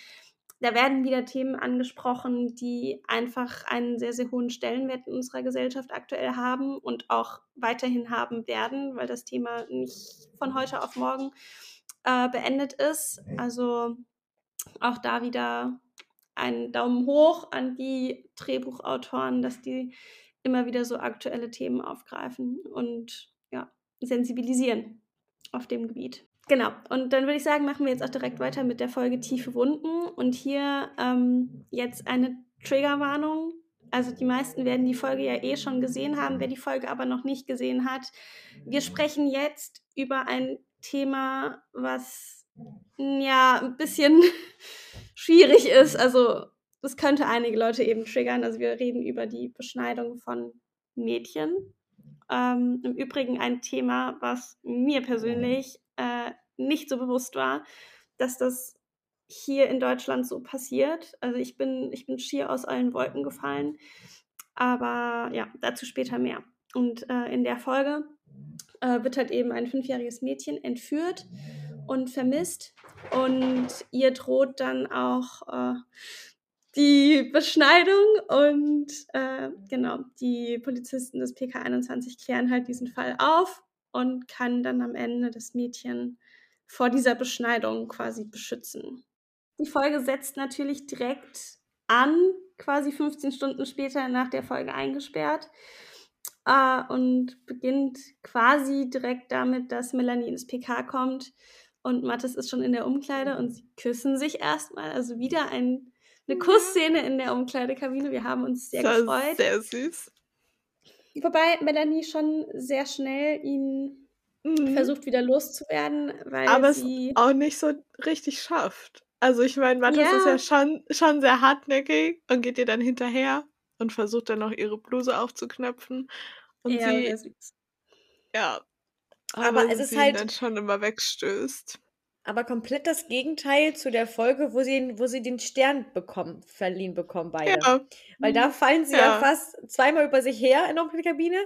Da werden wieder Themen angesprochen, die einfach einen sehr, sehr hohen Stellenwert in unserer Gesellschaft aktuell haben und auch weiterhin haben werden, weil das Thema nicht von heute auf morgen äh, beendet ist. Also auch da wieder einen Daumen hoch an die Drehbuchautoren, dass die immer wieder so aktuelle Themen aufgreifen und sensibilisieren auf dem Gebiet. Genau, und dann würde ich sagen, machen wir jetzt auch direkt weiter mit der Folge Tiefe Wunden. Und hier ähm, jetzt eine Triggerwarnung. Also die meisten werden die Folge ja eh schon gesehen haben, wer die Folge aber noch nicht gesehen hat. Wir sprechen jetzt über ein Thema, was ja ein bisschen schwierig ist. Also das könnte einige Leute eben triggern. Also wir reden über die Beschneidung von Mädchen ähm, Im Übrigen ein Thema, was mir persönlich äh, nicht so bewusst war, dass das hier in Deutschland so passiert. Also ich bin, ich bin schier aus allen Wolken gefallen. Aber ja, dazu später mehr. Und äh, in der Folge äh, wird halt eben ein fünfjähriges Mädchen entführt und vermisst. Und ihr droht dann auch äh, die Beschneidung und äh, genau, die Polizisten des PK21 klären halt diesen Fall auf und kann dann am Ende das Mädchen vor dieser Beschneidung quasi beschützen. Die Folge setzt natürlich direkt an, quasi 15 Stunden später nach der Folge eingesperrt äh, und beginnt quasi direkt damit, dass Melanie ins PK kommt und Mathis ist schon in der Umkleide und sie küssen sich erstmal. Also wieder ein, eine Kussszene in der Umkleidekabine. Wir haben uns sehr das gefreut. Sehr süß. Wobei Melanie schon sehr schnell ihn mhm. versucht wieder loszuwerden, weil Aber sie es auch nicht so richtig schafft. Also ich meine, Mathis ja. ist ja schon, schon sehr hartnäckig und geht ihr dann hinterher und versucht dann noch ihre Bluse aufzuknöpfen. Und ja, sie, ja, aber, aber es ist halt dann schon immer wegstößt. Aber komplett das Gegenteil zu der Folge, wo sie, wo sie den Stern bekommen, verliehen bekommen, beide. Ja. Weil da mhm. fallen sie ja. ja fast zweimal über sich her in der Kabine.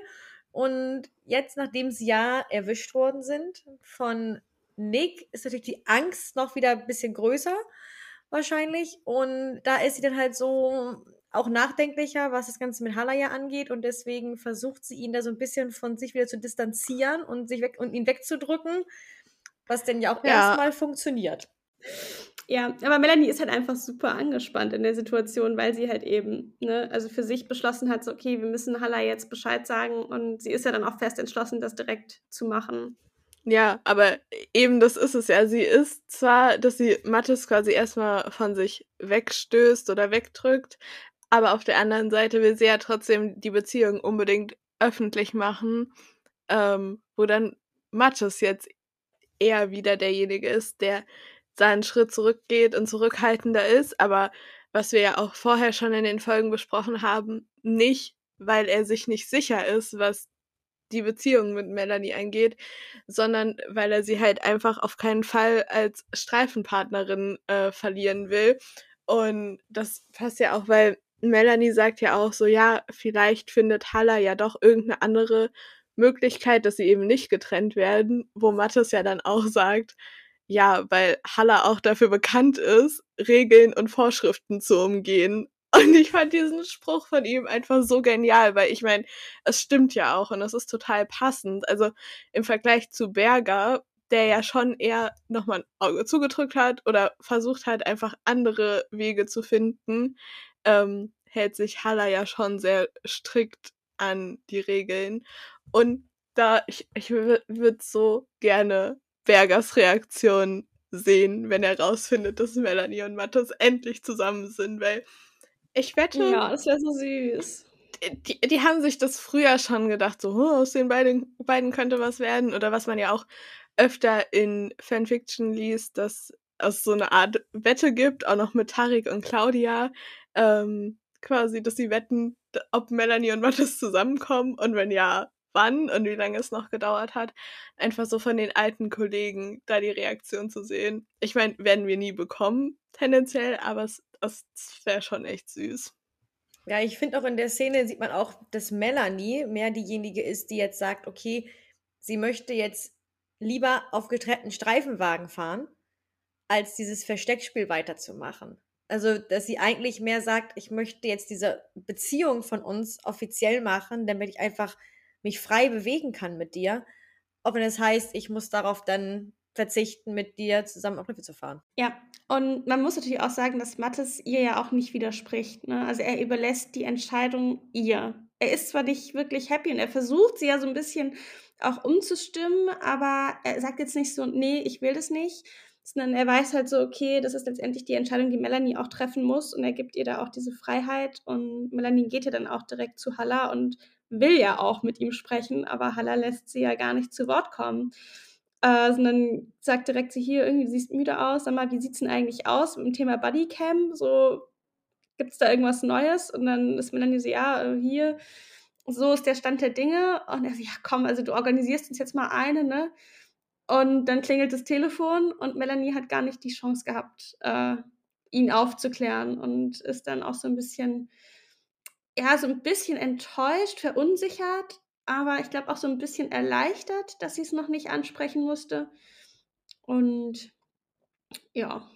Und jetzt, nachdem sie ja erwischt worden sind von Nick, ist natürlich die Angst noch wieder ein bisschen größer, wahrscheinlich. Und da ist sie dann halt so, auch nachdenklicher, was das Ganze mit Halaya angeht und deswegen versucht sie ihn da so ein bisschen von sich wieder zu distanzieren und sich weg und ihn wegzudrücken, was denn ja auch ja. erstmal funktioniert. Ja, aber Melanie ist halt einfach super angespannt in der Situation, weil sie halt eben, ne, also für sich beschlossen hat, so, okay, wir müssen Halla jetzt Bescheid sagen und sie ist ja dann auch fest entschlossen, das direkt zu machen. Ja, aber eben das ist es ja. Sie ist zwar, dass sie Mattes quasi erstmal von sich wegstößt oder wegdrückt, aber auf der anderen Seite will sie ja trotzdem die Beziehung unbedingt öffentlich machen, ähm, wo dann Mattes jetzt eher wieder derjenige ist, der seinen Schritt zurückgeht und zurückhaltender ist, aber was wir ja auch vorher schon in den Folgen besprochen haben, nicht, weil er sich nicht sicher ist, was die Beziehung mit Melanie angeht, sondern weil er sie halt einfach auf keinen Fall als Streifenpartnerin äh, verlieren will. Und das passt ja auch, weil Melanie sagt ja auch so, ja, vielleicht findet Halla ja doch irgendeine andere Möglichkeit, dass sie eben nicht getrennt werden, wo Mattes ja dann auch sagt, ja, weil Halla auch dafür bekannt ist, Regeln und Vorschriften zu umgehen. Und ich fand diesen Spruch von ihm einfach so genial, weil ich meine, es stimmt ja auch und es ist total passend. Also im Vergleich zu Berger, der ja schon eher nochmal ein Auge zugedrückt hat oder versucht hat, einfach andere Wege zu finden, ähm, hält sich Halla ja schon sehr strikt an die Regeln. Und da, ich, ich würde so gerne Bergers Reaktion sehen, wenn er rausfindet, dass Melanie und Mathis endlich zusammen sind, weil ich wette. Ja, das wäre so süß. Die, die haben sich das früher schon gedacht, so, oh, aus den beiden, beiden könnte was werden. Oder was man ja auch öfter in Fanfiction liest, dass es so eine Art Wette gibt, auch noch mit Tarik und Claudia, ähm, quasi, dass sie wetten, ob Melanie und Mathis zusammenkommen und wenn ja, wann und wie lange es noch gedauert hat. Einfach so von den alten Kollegen da die Reaktion zu sehen. Ich meine, werden wir nie bekommen, tendenziell, aber es, es wäre schon echt süß. Ja, ich finde auch in der Szene sieht man auch, dass Melanie mehr diejenige ist, die jetzt sagt, okay, sie möchte jetzt lieber auf getrennten Streifenwagen fahren, als dieses Versteckspiel weiterzumachen. Also, dass sie eigentlich mehr sagt, ich möchte jetzt diese Beziehung von uns offiziell machen, damit ich einfach mich frei bewegen kann mit dir. Ob das heißt, ich muss darauf dann verzichten, mit dir zusammen auf Riffe zu fahren. Ja, und man muss natürlich auch sagen, dass Mattes ihr ja auch nicht widerspricht. Ne? Also er überlässt die Entscheidung ihr. Er ist zwar nicht wirklich happy und er versucht sie ja so ein bisschen auch umzustimmen, aber er sagt jetzt nicht so, nee, ich will das nicht, sondern er weiß halt so, okay, das ist letztendlich die Entscheidung, die Melanie auch treffen muss und er gibt ihr da auch diese Freiheit und Melanie geht ja dann auch direkt zu Halla und will ja auch mit ihm sprechen, aber Halla lässt sie ja gar nicht zu Wort kommen. Äh, sondern sagt direkt sie hier, irgendwie, du siehst müde aus, sag mal, wie sieht's denn eigentlich aus mit dem Thema Bodycam? So, gibt's da irgendwas Neues? Und dann ist Melanie so, ja, äh, hier, so ist der Stand der Dinge. Und er so, ja, komm, also du organisierst uns jetzt mal eine, ne? Und dann klingelt das Telefon und Melanie hat gar nicht die Chance gehabt, äh, ihn aufzuklären und ist dann auch so ein bisschen, ja, so ein bisschen enttäuscht, verunsichert, aber ich glaube auch so ein bisschen erleichtert, dass sie es noch nicht ansprechen musste. Und ja.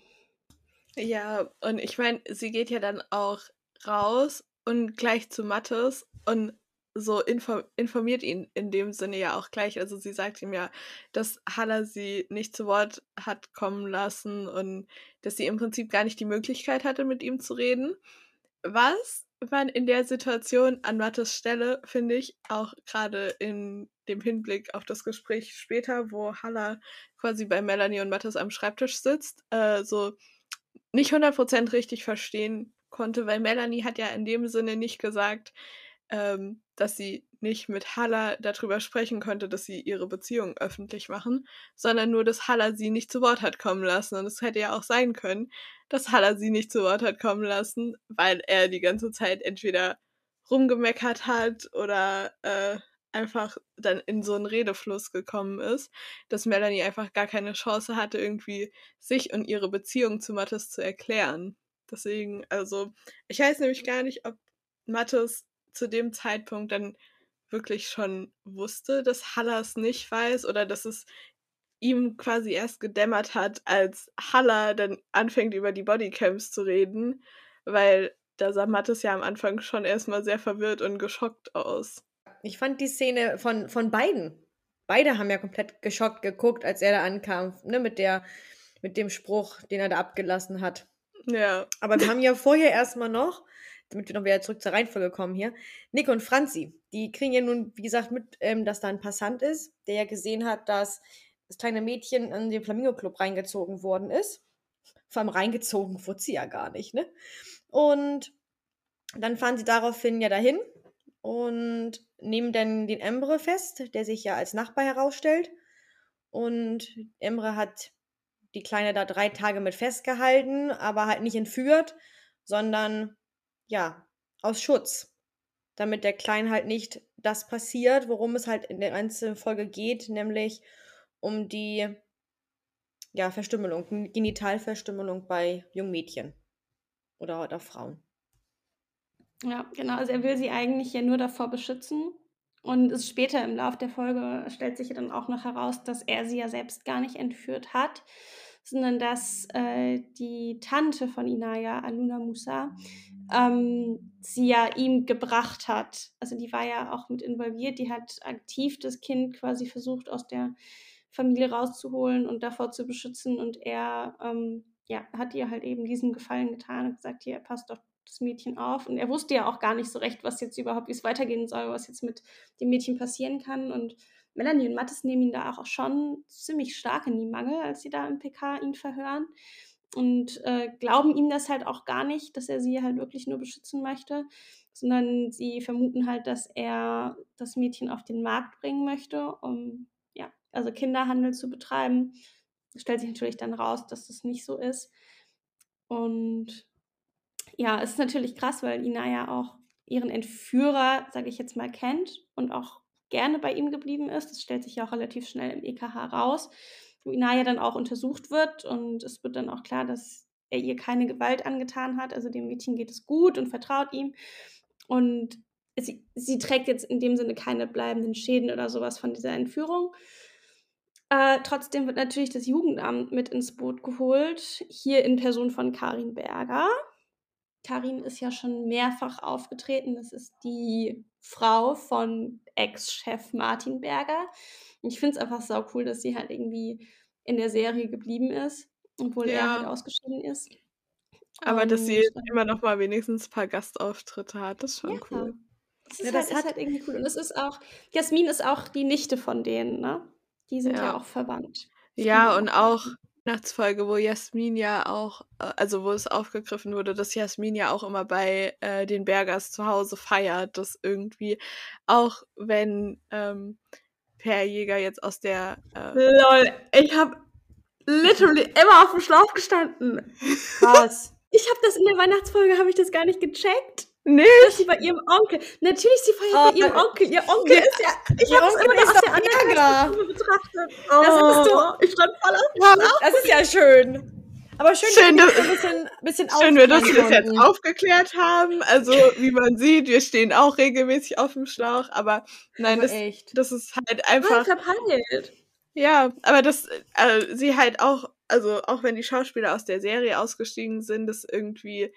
Ja, und ich meine, sie geht ja dann auch raus und gleich zu Mattes und so info informiert ihn in dem Sinne ja auch gleich. Also sie sagt ihm ja, dass Halla sie nicht zu Wort hat kommen lassen und dass sie im Prinzip gar nicht die Möglichkeit hatte, mit ihm zu reden. Was man in der Situation an Mattes Stelle, finde ich, auch gerade in dem Hinblick auf das Gespräch später, wo Halla quasi bei Melanie und Mattes am Schreibtisch sitzt, äh, so nicht 100% richtig verstehen konnte, weil Melanie hat ja in dem Sinne nicht gesagt, ähm, dass sie nicht mit Halla darüber sprechen konnte, dass sie ihre Beziehung öffentlich machen, sondern nur, dass Halla sie nicht zu Wort hat kommen lassen. Und es hätte ja auch sein können, dass Halla sie nicht zu Wort hat kommen lassen, weil er die ganze Zeit entweder rumgemeckert hat oder äh, einfach dann in so einen Redefluss gekommen ist, dass Melanie einfach gar keine Chance hatte, irgendwie sich und ihre Beziehung zu Mattes zu erklären. Deswegen, also, ich weiß nämlich gar nicht, ob Mattes zu dem Zeitpunkt dann wirklich schon wusste, dass Halla es nicht weiß oder dass es ihm quasi erst gedämmert hat, als Halla dann anfängt über die Bodycams zu reden, weil da sah Mattes ja am Anfang schon erstmal sehr verwirrt und geschockt aus. Ich fand die Szene von, von beiden. Beide haben ja komplett geschockt geguckt, als er da ankam, ne, mit der, mit dem Spruch, den er da abgelassen hat. Ja. Aber wir haben ja vorher erstmal noch damit wir noch wieder zurück zur Reihenfolge kommen hier. Nick und Franzi, die kriegen ja nun, wie gesagt, mit, ähm, dass da ein Passant ist, der ja gesehen hat, dass das kleine Mädchen in den Flamingo-Club reingezogen worden ist. Vor allem reingezogen wurde sie ja gar nicht, ne? Und dann fahren sie daraufhin ja dahin und nehmen dann den Emre fest, der sich ja als Nachbar herausstellt. Und Emre hat die Kleine da drei Tage mit festgehalten, aber halt nicht entführt, sondern ja, aus Schutz. Damit der Kleinen halt nicht das passiert, worum es halt in der ganzen Folge geht, nämlich um die ja, Verstümmelung, Genitalverstümmelung bei jungen Mädchen oder auch Frauen. Ja, genau. Also er will sie eigentlich ja nur davor beschützen. Und es später im Lauf der Folge stellt sich dann auch noch heraus, dass er sie ja selbst gar nicht entführt hat, sondern dass äh, die Tante von Inaya, Aluna Musa, ähm, sie ja ihm gebracht hat. Also die war ja auch mit involviert, die hat aktiv das Kind quasi versucht aus der Familie rauszuholen und davor zu beschützen und er ähm, ja, hat ihr halt eben diesen Gefallen getan und gesagt, hier, passt doch das Mädchen auf. Und er wusste ja auch gar nicht so recht, was jetzt überhaupt, wie es weitergehen soll, was jetzt mit dem Mädchen passieren kann. Und Melanie und Mattes nehmen ihn da auch schon ziemlich stark in die Mangel, als sie da im PK ihn verhören und äh, glauben ihm das halt auch gar nicht, dass er sie halt wirklich nur beschützen möchte, sondern sie vermuten halt, dass er das Mädchen auf den Markt bringen möchte, um ja, also Kinderhandel zu betreiben. Das stellt sich natürlich dann raus, dass das nicht so ist. Und ja, es ist natürlich krass, weil Ina ja auch ihren Entführer, sage ich jetzt mal, kennt und auch gerne bei ihm geblieben ist. Das stellt sich ja auch relativ schnell im EKH raus wo Inaya dann auch untersucht wird und es wird dann auch klar, dass er ihr keine Gewalt angetan hat. Also dem Mädchen geht es gut und vertraut ihm. Und sie, sie trägt jetzt in dem Sinne keine bleibenden Schäden oder sowas von dieser Entführung. Äh, trotzdem wird natürlich das Jugendamt mit ins Boot geholt, hier in Person von Karin Berger. Karin ist ja schon mehrfach aufgetreten. Das ist die Frau von Ex-Chef Martin Berger. Ich finde es einfach sau cool, dass sie halt irgendwie in der Serie geblieben ist, obwohl ja. er halt ausgeschieden ist. Aber Und, dass sie immer noch mal wenigstens ein paar Gastauftritte hat, ist schon ja. cool. Das, ist, ja, das halt, ist halt irgendwie cool. Und es ist auch, Jasmin ist auch die Nichte von denen, ne? Die sind ja, ja auch verwandt. Das ja, und auch Weihnachtsfolge, wo Jasmin ja auch, äh, also wo es aufgegriffen wurde, dass Jasmin ja auch immer bei äh, den Bergers zu Hause feiert, dass irgendwie, auch wenn ähm, Per Jäger jetzt aus der. Äh Lol, ich hab literally immer auf dem Schlauch gestanden. Was? Ich habe das in der Weihnachtsfolge, habe ich das gar nicht gecheckt. Nicht? Dass sie bei ihrem Onkel. Natürlich, sie feiert oh, bei ihrem Onkel. Ihr Onkel ist ja. Ich habe es immer noch aus der anderen betrachtet. Oh. Das bist du. Ich stand voll auf ja, Das ist ja schön. Aber schön, schön dass wir ein bisschen, bisschen schön, dass wir das jetzt aufgeklärt haben. Also, wie man sieht, wir stehen auch regelmäßig auf dem Schlauch. Aber nein, aber das, das ist halt einfach. verpeilt. Ja, aber das, äh, sie halt auch, also auch wenn die Schauspieler aus der Serie ausgestiegen sind, dass irgendwie,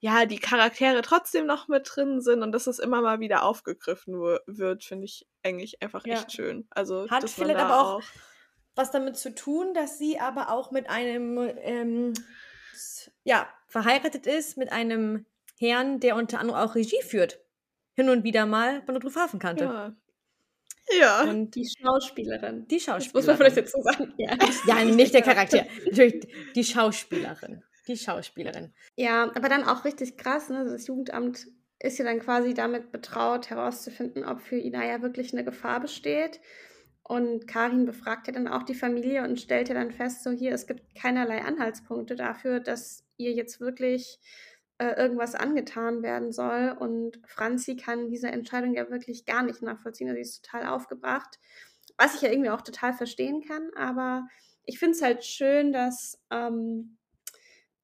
ja, die Charaktere trotzdem noch mit drin sind und dass es immer mal wieder aufgegriffen wird, finde ich eigentlich einfach ja. echt schön. Also, Hat vielleicht aber auch, auch was damit zu tun, dass sie aber auch mit einem, ähm, ja, verheiratet ist, mit einem Herrn, der unter anderem auch Regie führt. Hin und wieder mal von der Drufhafen kannte. Ja. Ja. Und die Schauspielerin. Die Schauspielerin. Das muss man vielleicht dazu sagen. Ja, ja nicht der Charakter. Natürlich die Schauspielerin. Die Schauspielerin. Ja, aber dann auch richtig krass, ne? Das Jugendamt ist ja dann quasi damit betraut, herauszufinden, ob für Inaya wirklich eine Gefahr besteht. Und Karin befragt ja dann auch die Familie und stellt ja dann fest, so hier, es gibt keinerlei Anhaltspunkte dafür, dass ihr jetzt wirklich äh, irgendwas angetan werden soll. Und Franzi kann diese Entscheidung ja wirklich gar nicht nachvollziehen. Also sie ist total aufgebracht, was ich ja irgendwie auch total verstehen kann. Aber ich finde es halt schön, dass, ähm,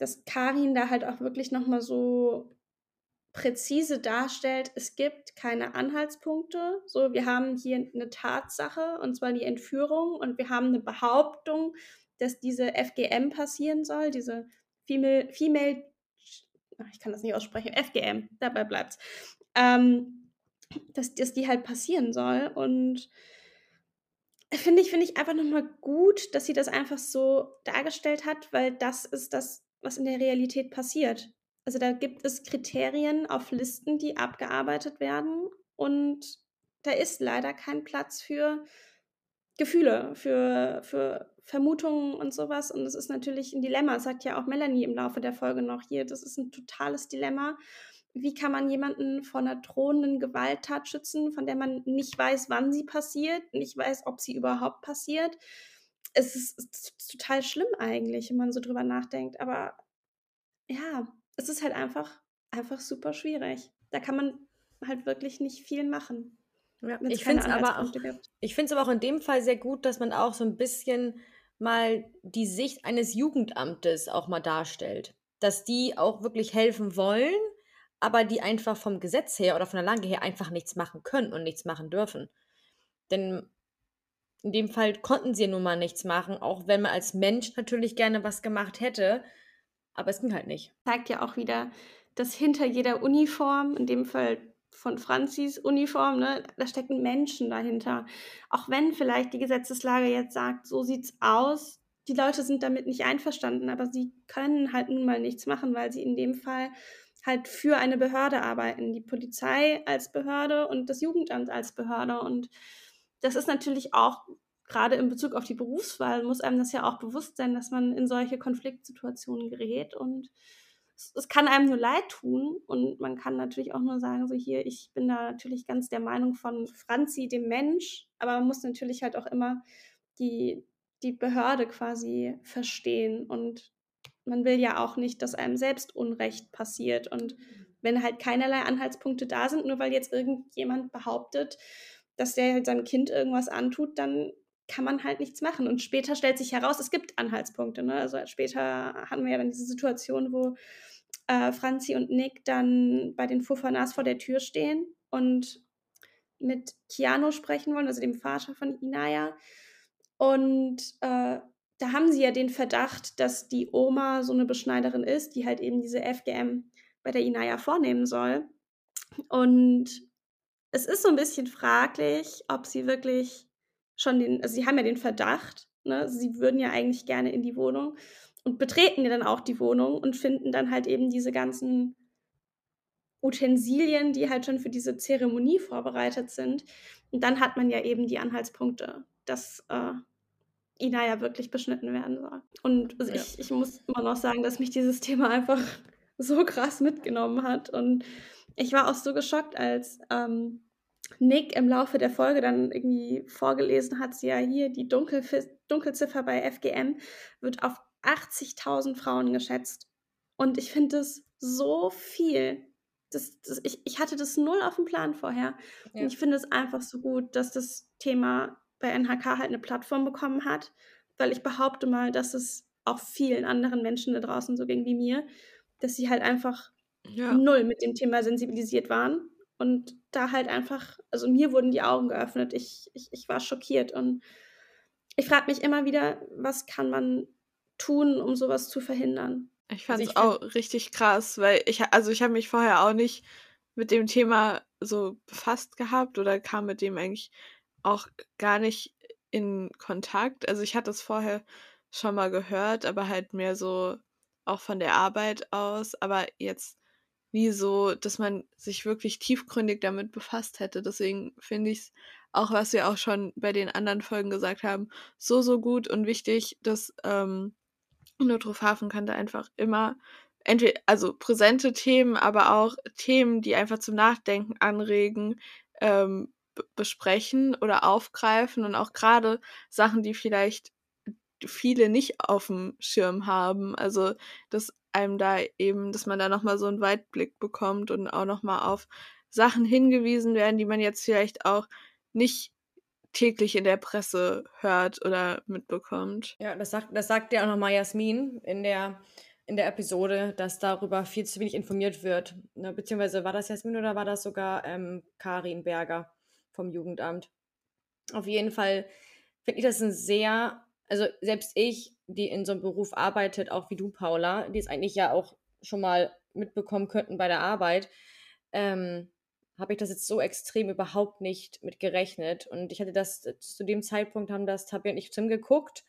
dass Karin da halt auch wirklich nochmal so präzise darstellt, es gibt keine Anhaltspunkte. So, wir haben hier eine Tatsache, und zwar die Entführung, und wir haben eine Behauptung, dass diese FGM passieren soll, diese Female, Female ich kann das nicht aussprechen, FGM, dabei bleibt's, ähm, dass, dass die halt passieren soll. Und finde ich, finde ich einfach nochmal gut, dass sie das einfach so dargestellt hat, weil das ist das, was in der Realität passiert. Also da gibt es Kriterien auf Listen, die abgearbeitet werden und da ist leider kein Platz für Gefühle, für, für Vermutungen und sowas. Und es ist natürlich ein Dilemma, das sagt ja auch Melanie im Laufe der Folge noch hier. Das ist ein totales Dilemma. Wie kann man jemanden vor einer drohenden Gewalttat schützen, von der man nicht weiß, wann sie passiert, nicht weiß, ob sie überhaupt passiert? Es ist, es ist total schlimm eigentlich, wenn man so drüber nachdenkt. Aber ja, es ist halt einfach, einfach super schwierig. Da kann man halt wirklich nicht viel machen. Ja, ich finde es aber, auch, aber auch in dem Fall sehr gut, dass man auch so ein bisschen mal die Sicht eines Jugendamtes auch mal darstellt. Dass die auch wirklich helfen wollen, aber die einfach vom Gesetz her oder von der Lage her einfach nichts machen können und nichts machen dürfen. Denn in dem Fall konnten sie nun mal nichts machen, auch wenn man als Mensch natürlich gerne was gemacht hätte. Aber es ging halt nicht. Zeigt ja auch wieder, dass hinter jeder Uniform, in dem Fall von Franzis Uniform, ne, da stecken Menschen dahinter. Auch wenn vielleicht die Gesetzeslage jetzt sagt, so sieht's aus, die Leute sind damit nicht einverstanden, aber sie können halt nun mal nichts machen, weil sie in dem Fall halt für eine Behörde arbeiten. Die Polizei als Behörde und das Jugendamt als Behörde. Und das ist natürlich auch, gerade in Bezug auf die Berufswahl, muss einem das ja auch bewusst sein, dass man in solche Konfliktsituationen gerät. Und es, kann einem nur leid tun. Und man kann natürlich auch nur sagen, so hier, ich bin da natürlich ganz der Meinung von Franzi, dem Mensch, aber man muss natürlich halt auch immer die, die Behörde quasi verstehen. Und man will ja auch nicht, dass einem selbst Unrecht passiert. Und wenn halt keinerlei Anhaltspunkte da sind, nur weil jetzt irgendjemand behauptet, dass der halt seinem Kind irgendwas antut, dann kann man halt nichts machen. Und später stellt sich heraus, es gibt Anhaltspunkte. Ne? Also später hatten wir ja dann diese Situation, wo äh, Franzi und Nick dann bei den Fufanas vor der Tür stehen und mit Keanu sprechen wollen, also dem Vater von Inaya. Und äh, da haben sie ja den Verdacht, dass die Oma so eine Beschneiderin ist, die halt eben diese FGM bei der Inaya vornehmen soll. Und es ist so ein bisschen fraglich, ob sie wirklich schon den, also sie haben ja den Verdacht, ne, sie würden ja eigentlich gerne in die Wohnung und betreten dann auch die Wohnung und finden dann halt eben diese ganzen Utensilien, die halt schon für diese Zeremonie vorbereitet sind. Und dann hat man ja eben die Anhaltspunkte, dass äh, Ina ja wirklich beschnitten werden soll. Und also ja. ich, ich muss immer noch sagen, dass mich dieses Thema einfach so krass mitgenommen hat. Und ich war auch so geschockt, als ähm, Nick im Laufe der Folge dann irgendwie vorgelesen hat, sie ja hier die Dunkel Dunkelziffer bei FGM wird auf 80.000 Frauen geschätzt. Und ich finde das so viel. Das, das, ich, ich hatte das null auf dem Plan vorher. Ja. Und ich finde es einfach so gut, dass das Thema bei NHK halt eine Plattform bekommen hat, weil ich behaupte mal, dass es auch vielen anderen Menschen da draußen so ging wie mir, dass sie halt einfach ja. null mit dem Thema sensibilisiert waren und da halt einfach, also mir wurden die Augen geöffnet. Ich, ich, ich war schockiert und ich frage mich immer wieder, was kann man tun, um sowas zu verhindern? Ich fand es also auch richtig krass, weil ich, also ich habe mich vorher auch nicht mit dem Thema so befasst gehabt oder kam mit dem eigentlich auch gar nicht in Kontakt. Also ich hatte es vorher schon mal gehört, aber halt mehr so auch von der Arbeit aus, aber jetzt nie so, dass man sich wirklich tiefgründig damit befasst hätte. Deswegen finde ich es auch, was wir auch schon bei den anderen Folgen gesagt haben, so, so gut und wichtig, dass ähm, Notruf Hafenkante einfach immer entweder, also präsente Themen, aber auch Themen, die einfach zum Nachdenken anregen, ähm, besprechen oder aufgreifen und auch gerade Sachen, die vielleicht viele nicht auf dem Schirm haben. Also, dass einem da eben, dass man da nochmal so einen Weitblick bekommt und auch nochmal auf Sachen hingewiesen werden, die man jetzt vielleicht auch nicht täglich in der Presse hört oder mitbekommt. Ja, das sagt, das sagt ja auch nochmal Jasmin in der, in der Episode, dass darüber viel zu wenig informiert wird. Ne, beziehungsweise war das Jasmin oder war das sogar ähm, Karin Berger vom Jugendamt? Auf jeden Fall finde ich das ein sehr, also selbst ich, die in so einem Beruf arbeitet, auch wie du, Paula, die es eigentlich ja auch schon mal mitbekommen könnten bei der Arbeit, ähm, habe ich das jetzt so extrem überhaupt nicht mit gerechnet. Und ich hatte das zu dem Zeitpunkt, haben das Tabi und ich Tim geguckt.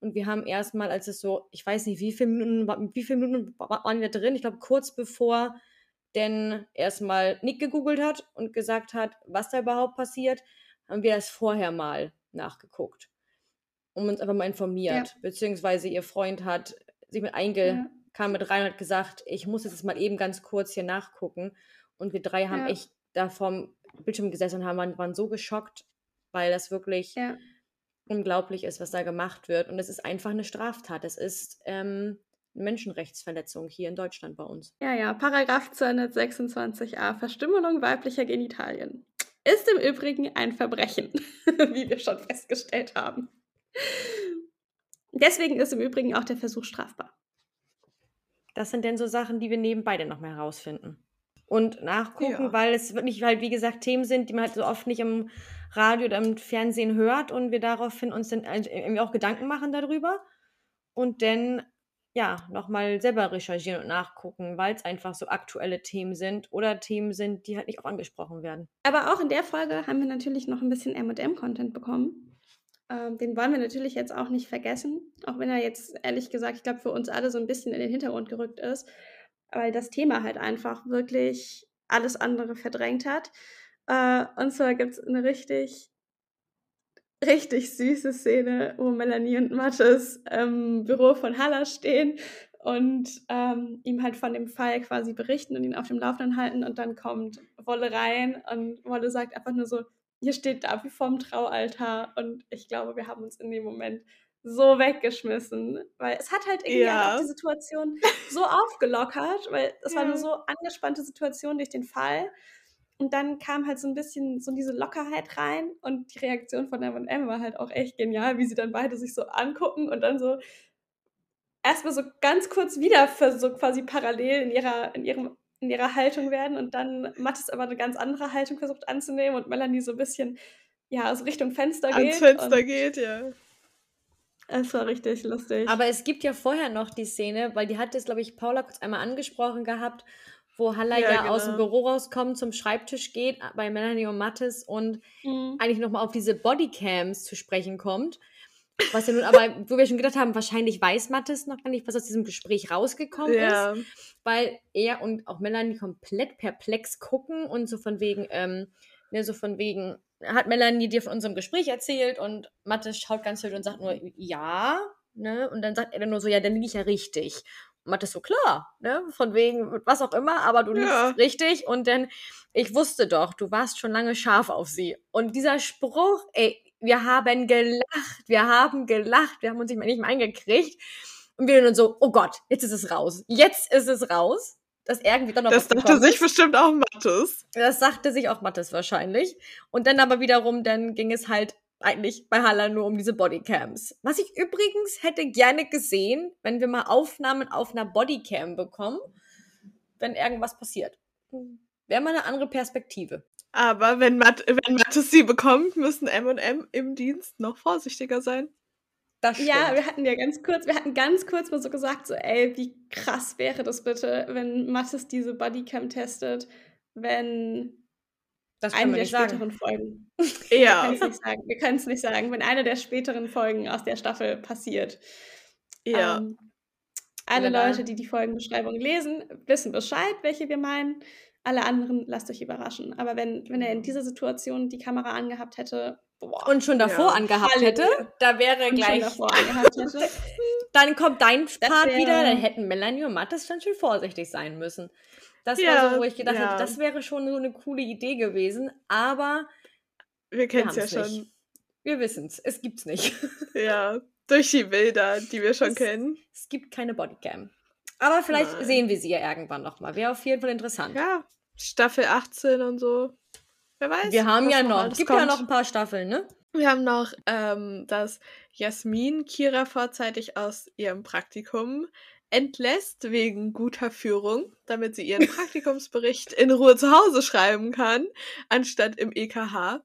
Und wir haben erstmal, als es so, ich weiß nicht, wie viele Minuten, wie viele Minuten waren da drin? Ich glaube, kurz bevor denn erstmal Nick gegoogelt hat und gesagt hat, was da überhaupt passiert, haben wir das vorher mal nachgeguckt. Um uns einfach mal informiert. Ja. Beziehungsweise ihr Freund hat sich mit einge, ja. kam mit rein und hat gesagt, ich muss jetzt mal eben ganz kurz hier nachgucken. Und wir drei haben ja. echt da vorm Bildschirm gesessen haben, waren, so geschockt, weil das wirklich unglaublich ist, was da gemacht wird. Und es ist einfach eine Straftat. Es ist ähm, Menschenrechtsverletzung hier in Deutschland bei uns. Ja, ja, Paragraph 226a, Verstümmelung weiblicher Genitalien. Ist im Übrigen ein Verbrechen, wie wir schon festgestellt haben. Deswegen ist im Übrigen auch der Versuch strafbar. Das sind denn so Sachen, die wir nebenbei dann noch mal herausfinden und nachgucken, ja. weil es wirklich halt, wie gesagt, Themen sind, die man halt so oft nicht im Radio oder im Fernsehen hört und wir daraufhin uns dann irgendwie auch Gedanken machen darüber und dann ja, nochmal selber recherchieren und nachgucken, weil es einfach so aktuelle Themen sind oder Themen sind, die halt nicht auch angesprochen werden. Aber auch in der Folge haben wir natürlich noch ein bisschen M&M-Content bekommen. Ähm, den wollen wir natürlich jetzt auch nicht vergessen, auch wenn er jetzt ehrlich gesagt, ich glaube, für uns alle so ein bisschen in den Hintergrund gerückt ist weil das Thema halt einfach wirklich alles andere verdrängt hat. Äh, und zwar gibt es eine richtig, richtig süße Szene, wo Melanie und Mattes im Büro von Halla stehen und ähm, ihm halt von dem Fall quasi berichten und ihn auf dem Laufenden halten. Und dann kommt Wolle rein und Wolle sagt einfach nur so, hier steht da wie vorm Traualtar. Und ich glaube, wir haben uns in dem Moment so weggeschmissen, weil es hat halt irgendwie ja. auch die Situation so aufgelockert, weil es ja. war eine so angespannte Situation durch den Fall. Und dann kam halt so ein bisschen so diese Lockerheit rein und die Reaktion von M&M war halt auch echt genial, wie sie dann beide sich so angucken und dann so erstmal so ganz kurz wieder für so quasi parallel in ihrer, in ihrem, in ihrer Haltung werden und dann Mattes aber eine ganz andere Haltung versucht anzunehmen und Melanie so ein bisschen, ja, so Richtung Fenster geht. Ans Fenster geht, ja. Es war richtig lustig. Aber es gibt ja vorher noch die Szene, weil die hat es, glaube ich, Paula kurz einmal angesprochen gehabt, wo Halla ja, ja genau. aus dem. Büro rauskommt, zum Schreibtisch geht bei Melanie und Mattes und mhm. eigentlich nochmal auf diese Bodycams zu sprechen kommt. Was ja nun aber, wo wir schon gedacht haben, wahrscheinlich weiß Mattes noch gar nicht, was aus diesem Gespräch rausgekommen ja. ist. Weil er und auch Melanie komplett perplex gucken und so von wegen, ähm, ne, so von wegen, hat Melanie dir von unserem Gespräch erzählt und Mathis schaut ganz hübsch und sagt nur, ja, ne? Und dann sagt er dann nur so, ja, dann liege ich ja richtig. Und Mathis so, klar, ne? Von wegen, was auch immer, aber du liegst ja. richtig. Und dann, ich wusste doch, du warst schon lange scharf auf sie. Und dieser Spruch, ey, wir haben gelacht, wir haben gelacht, wir haben uns nicht mehr eingekriegt. Und wir dann so, oh Gott, jetzt ist es raus. Jetzt ist es raus dass irgendwie dann noch Das dachte sich ist. bestimmt auch Mattes. Das sagte sich auch Mattes wahrscheinlich. Und dann aber wiederum, dann ging es halt eigentlich bei Halla nur um diese Bodycams. Was ich übrigens hätte gerne gesehen, wenn wir mal Aufnahmen auf einer Bodycam bekommen, wenn irgendwas passiert. Wäre mal eine andere Perspektive. Aber wenn, Matt, wenn Mattes sie bekommt, müssen M&M im Dienst noch vorsichtiger sein. Ja, wir hatten ja ganz kurz, wir hatten ganz kurz mal so gesagt, so, ey, wie krass wäre das bitte, wenn Mattes diese Bodycam testet, wenn das eine der späteren sagen. Folgen. Ja. Wir können es nicht sagen. Wenn eine der späteren Folgen aus der Staffel passiert. Ja. Ähm, alle ja. Leute, die die Folgenbeschreibung lesen, wissen Bescheid, welche wir meinen. Alle anderen lasst euch überraschen. Aber wenn, wenn er in dieser Situation die Kamera angehabt hätte, boah, und schon davor ja. angehabt hätte, da wäre gleich. dann kommt dein Part wieder, dann hätten Melanie und Mattes dann schon vorsichtig sein müssen. Das ja, war so, wo ich gedacht ja. hätte, das wäre schon so eine coole Idee gewesen, aber wir kennen es ja schon. Nicht. Wir wissen es, es gibt's nicht. Ja, durch die Bilder, die wir schon es, kennen. Es gibt keine Bodycam. Aber vielleicht Nein. sehen wir sie ja irgendwann nochmal. Wäre auf jeden Fall interessant. Ja, Staffel 18 und so. Wer weiß. Wir haben ja noch, gibt kommt. ja noch ein paar Staffeln, ne? Wir haben noch, ähm, dass Jasmin Kira vorzeitig aus ihrem Praktikum entlässt wegen guter Führung, damit sie ihren Praktikumsbericht in Ruhe zu Hause schreiben kann, anstatt im EKH,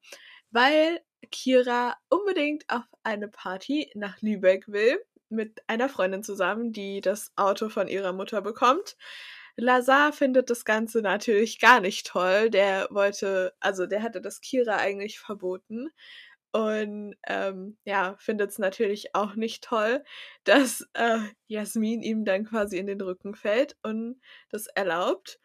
weil Kira unbedingt auf eine Party nach Lübeck will, mit einer Freundin zusammen, die das Auto von ihrer Mutter bekommt. Lazar findet das Ganze natürlich gar nicht toll. Der wollte, also der hatte das Kira eigentlich verboten. Und ähm, ja, findet es natürlich auch nicht toll, dass äh, Jasmin ihm dann quasi in den Rücken fällt und das erlaubt.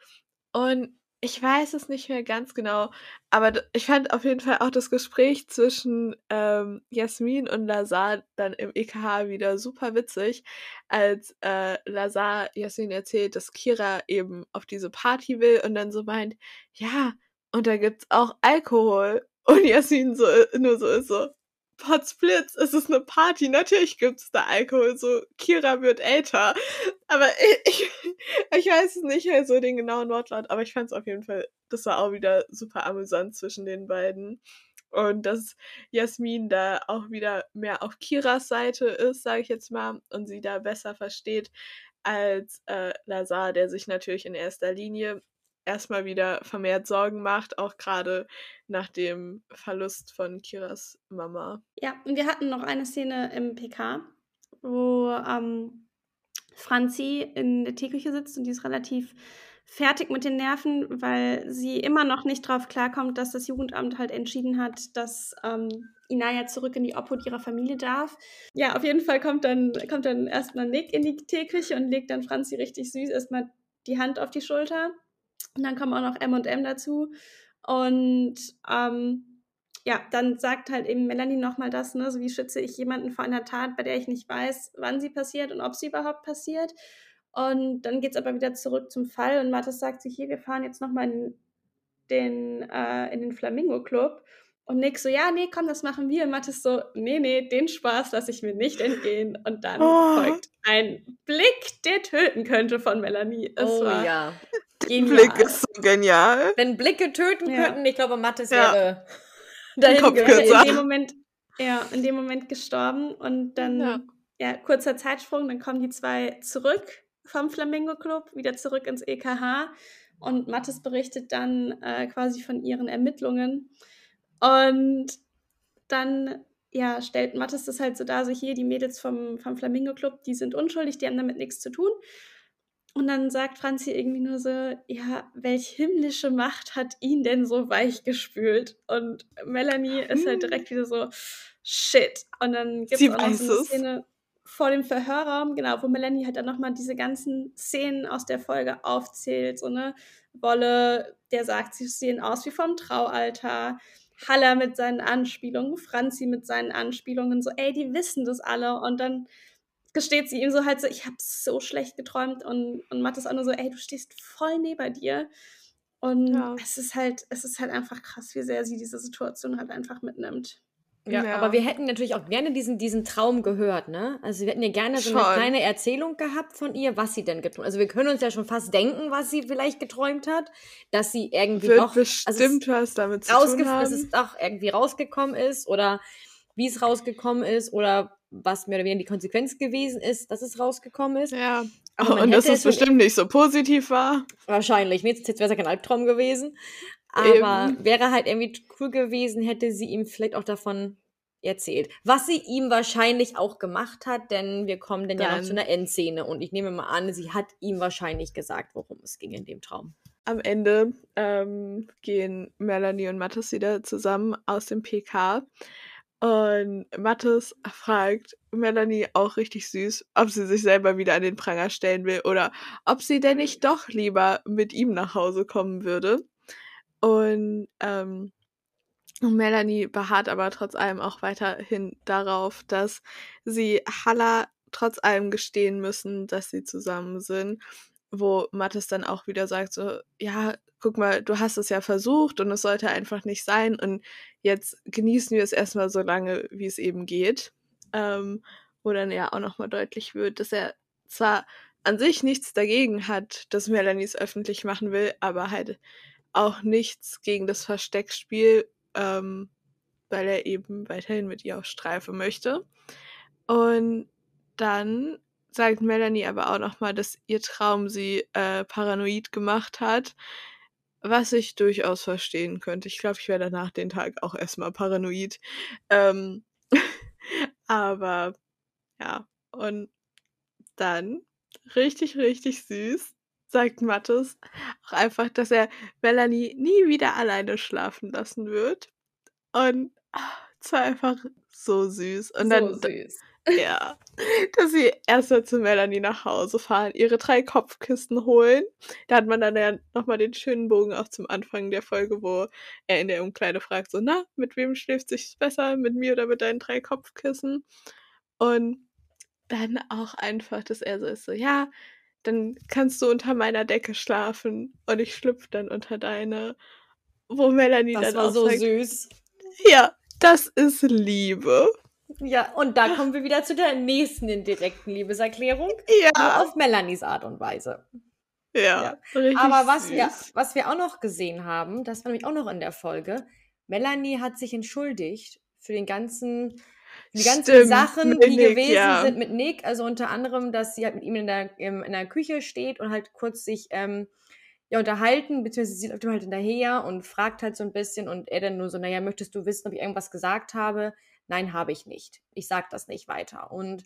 Und ich weiß es nicht mehr ganz genau, aber ich fand auf jeden Fall auch das Gespräch zwischen ähm, Jasmin und Lazar dann im EKH wieder super witzig, als äh, Lazar Jasmin erzählt, dass Kira eben auf diese Party will und dann so meint, ja, und da gibt's auch Alkohol. Und Jasmin so, nur so ist so, Potzblitz, es ist eine Party, natürlich gibt's da Alkohol, so Kira wird älter. Aber ich, ich weiß nicht so den genauen Wortlaut, aber ich fand es auf jeden Fall, das war auch wieder super amüsant zwischen den beiden. Und dass Jasmin da auch wieder mehr auf Kiras Seite ist, sage ich jetzt mal, und sie da besser versteht als äh, Lazar, der sich natürlich in erster Linie erstmal wieder vermehrt Sorgen macht, auch gerade nach dem Verlust von Kiras Mama. Ja, und wir hatten noch eine Szene im PK, wo ähm, Franzi in der Teeküche sitzt und die ist relativ fertig mit den Nerven, weil sie immer noch nicht drauf klarkommt, dass das Jugendamt halt entschieden hat, dass ähm, Inaya zurück in die Obhut ihrer Familie darf. Ja, auf jeden Fall kommt dann, kommt dann erstmal Nick in die Teeküche und legt dann Franzi richtig süß erstmal die Hand auf die Schulter und dann kommen auch noch M&M dazu. Und ähm, ja, dann sagt halt eben Melanie nochmal das, ne, so wie schütze ich jemanden vor einer Tat, bei der ich nicht weiß, wann sie passiert und ob sie überhaupt passiert. Und dann geht es aber wieder zurück zum Fall und Mathis sagt sich, hier, wir fahren jetzt nochmal in den, äh, in den Flamingo Club. Und Nick so, ja, nee, komm, das machen wir. Und Mathis so, nee, nee, den Spaß lasse ich mir nicht entgehen. Und dann oh. folgt ein Blick, der töten könnte von Melanie. Es oh war ja. Genial. Blick ist so genial. Wenn Blicke töten ja. könnten, ich glaube, Mathis ja. wäre dahin in dem Moment, ja, in dem Moment gestorben und dann, ja. ja, kurzer Zeitsprung, dann kommen die zwei zurück vom Flamingo Club, wieder zurück ins EKH und Mathis berichtet dann äh, quasi von ihren Ermittlungen und dann ja, stellt Mathis das halt so dar, so hier, die Mädels vom, vom Flamingo Club, die sind unschuldig, die haben damit nichts zu tun. Und dann sagt Franzi irgendwie nur so, ja, welch himmlische Macht hat ihn denn so weich gespült? Und Melanie hm. ist halt hm. direkt wieder so, shit. Und dann gibt es auch noch so eine Szene vor dem Verhörraum, genau, wo Melanie halt dann nochmal diese ganzen Szenen aus der Folge aufzählt. So, ne, Wolle, der sagt, sie sehen aus wie vom Traualter. Haller mit seinen Anspielungen, Franzi mit seinen Anspielungen, so, ey, die wissen das alle. Und dann gesteht sie ihm so halt so, ich habe so schlecht geträumt und, und Matt ist auch nur so, ey, du stehst voll neben dir. Und ja. es ist halt, es ist halt einfach krass, wie sehr sie diese Situation halt einfach mitnimmt. Ja, ja, aber wir hätten natürlich auch gerne diesen, diesen Traum gehört, ne? Also wir hätten ja gerne so eine kleine Erzählung gehabt von ihr, was sie denn geträumt hat. Also wir können uns ja schon fast denken, was sie vielleicht geträumt hat, dass sie irgendwie Wird doch bestimmt also was damit zu tun haben. Dass es auch irgendwie rausgekommen ist oder wie es rausgekommen ist oder was mehr oder weniger die Konsequenz gewesen ist, dass es rausgekommen ist. Ja. Aber und dass es bestimmt nicht so positiv war. Wahrscheinlich. Jetzt, jetzt wäre es ja kein Albtraum gewesen. Aber Eben. wäre halt irgendwie cool gewesen, hätte sie ihm vielleicht auch davon erzählt. Was sie ihm wahrscheinlich auch gemacht hat, denn wir kommen dann, dann ja noch zu einer Endszene und ich nehme mal an, sie hat ihm wahrscheinlich gesagt, worum es ging in dem Traum. Am Ende ähm, gehen Melanie und Mathis wieder zusammen aus dem PK. Und Mathis fragt Melanie auch richtig süß, ob sie sich selber wieder an den Pranger stellen will oder ob sie denn nicht doch lieber mit ihm nach Hause kommen würde. Und ähm, Melanie beharrt aber trotz allem auch weiterhin darauf, dass sie Halla trotz allem gestehen müssen, dass sie zusammen sind. Wo Mathis dann auch wieder sagt, so, ja, guck mal, du hast es ja versucht und es sollte einfach nicht sein und jetzt genießen wir es erstmal so lange, wie es eben geht. Ähm, wo dann ja auch nochmal deutlich wird, dass er zwar an sich nichts dagegen hat, dass Melanie es öffentlich machen will, aber halt auch nichts gegen das Versteckspiel, ähm, weil er eben weiterhin mit ihr auf Streife möchte. Und dann sagt Melanie aber auch nochmal, dass ihr Traum sie äh, paranoid gemacht hat, was ich durchaus verstehen könnte. Ich glaube, ich werde danach den Tag auch erstmal paranoid. Ähm, aber ja, und dann richtig, richtig süß sagt Mattes auch einfach, dass er Melanie nie wieder alleine schlafen lassen wird. Und es war einfach so süß. Und so dann, süß. Ja, dass sie erst mal zu Melanie nach Hause fahren, ihre drei Kopfkissen holen. Da hat man dann ja nochmal den schönen Bogen auch zum Anfang der Folge, wo er in der Umkleide fragt, so, na, mit wem schläft sich besser, mit mir oder mit deinen drei Kopfkissen? Und dann auch einfach, dass er so ist, so, ja, dann kannst du unter meiner Decke schlafen und ich schlüpfe dann unter deine. Wo Melanie das dann war auch so sagt, süß. Ja, das ist Liebe. Ja, und da kommen wir wieder zu der nächsten indirekten Liebeserklärung. Ja. Nur auf Melanies Art und Weise. Ja. ja. Aber was wir, was wir auch noch gesehen haben, das war nämlich auch noch in der Folge, Melanie hat sich entschuldigt für den ganzen die ganzen Stimmt, Sachen, die Nick, gewesen ja. sind mit Nick, also unter anderem, dass sie halt mit ihm in der, in der Küche steht und halt kurz sich ähm, ja, unterhalten, beziehungsweise sie läuft ihm halt hinterher und fragt halt so ein bisschen und er dann nur so, naja, möchtest du wissen, ob ich irgendwas gesagt habe? Nein, habe ich nicht. Ich sage das nicht weiter. Und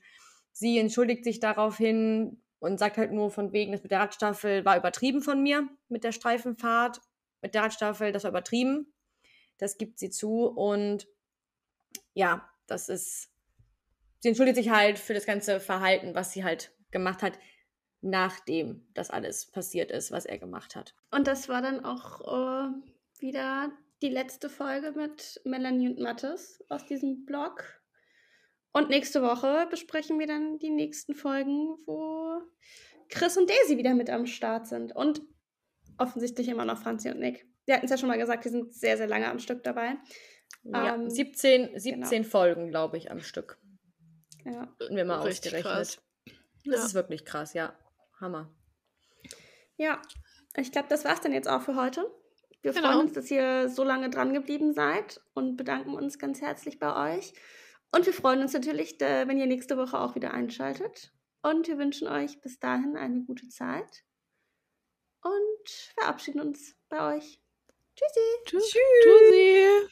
sie entschuldigt sich daraufhin und sagt halt nur von wegen, das mit der Radstaffel war übertrieben von mir, mit der Streifenfahrt, mit der Radstaffel, das war übertrieben. Das gibt sie zu und ja, das ist, sie entschuldigt sich halt für das ganze Verhalten, was sie halt gemacht hat, nachdem das alles passiert ist, was er gemacht hat. Und das war dann auch äh, wieder die letzte Folge mit Melanie und Mattes aus diesem Blog. Und nächste Woche besprechen wir dann die nächsten Folgen, wo Chris und Daisy wieder mit am Start sind. Und offensichtlich immer noch Franzi und Nick. Wir hatten es ja schon mal gesagt, die sind sehr, sehr lange am Stück dabei. Ja, ähm, 17, 17 genau. Folgen, glaube ich, am Stück. Ja. Würden wir mal Richtig ausgerechnet. Krass. Das ja. ist wirklich krass, ja. Hammer. Ja, ich glaube, das war's dann jetzt auch für heute. Wir genau. freuen uns, dass ihr so lange dran geblieben seid und bedanken uns ganz herzlich bei euch. Und wir freuen uns natürlich, wenn ihr nächste Woche auch wieder einschaltet. Und wir wünschen euch bis dahin eine gute Zeit und verabschieden uns bei euch. Tschüssi. Tschüss. Tschüssi.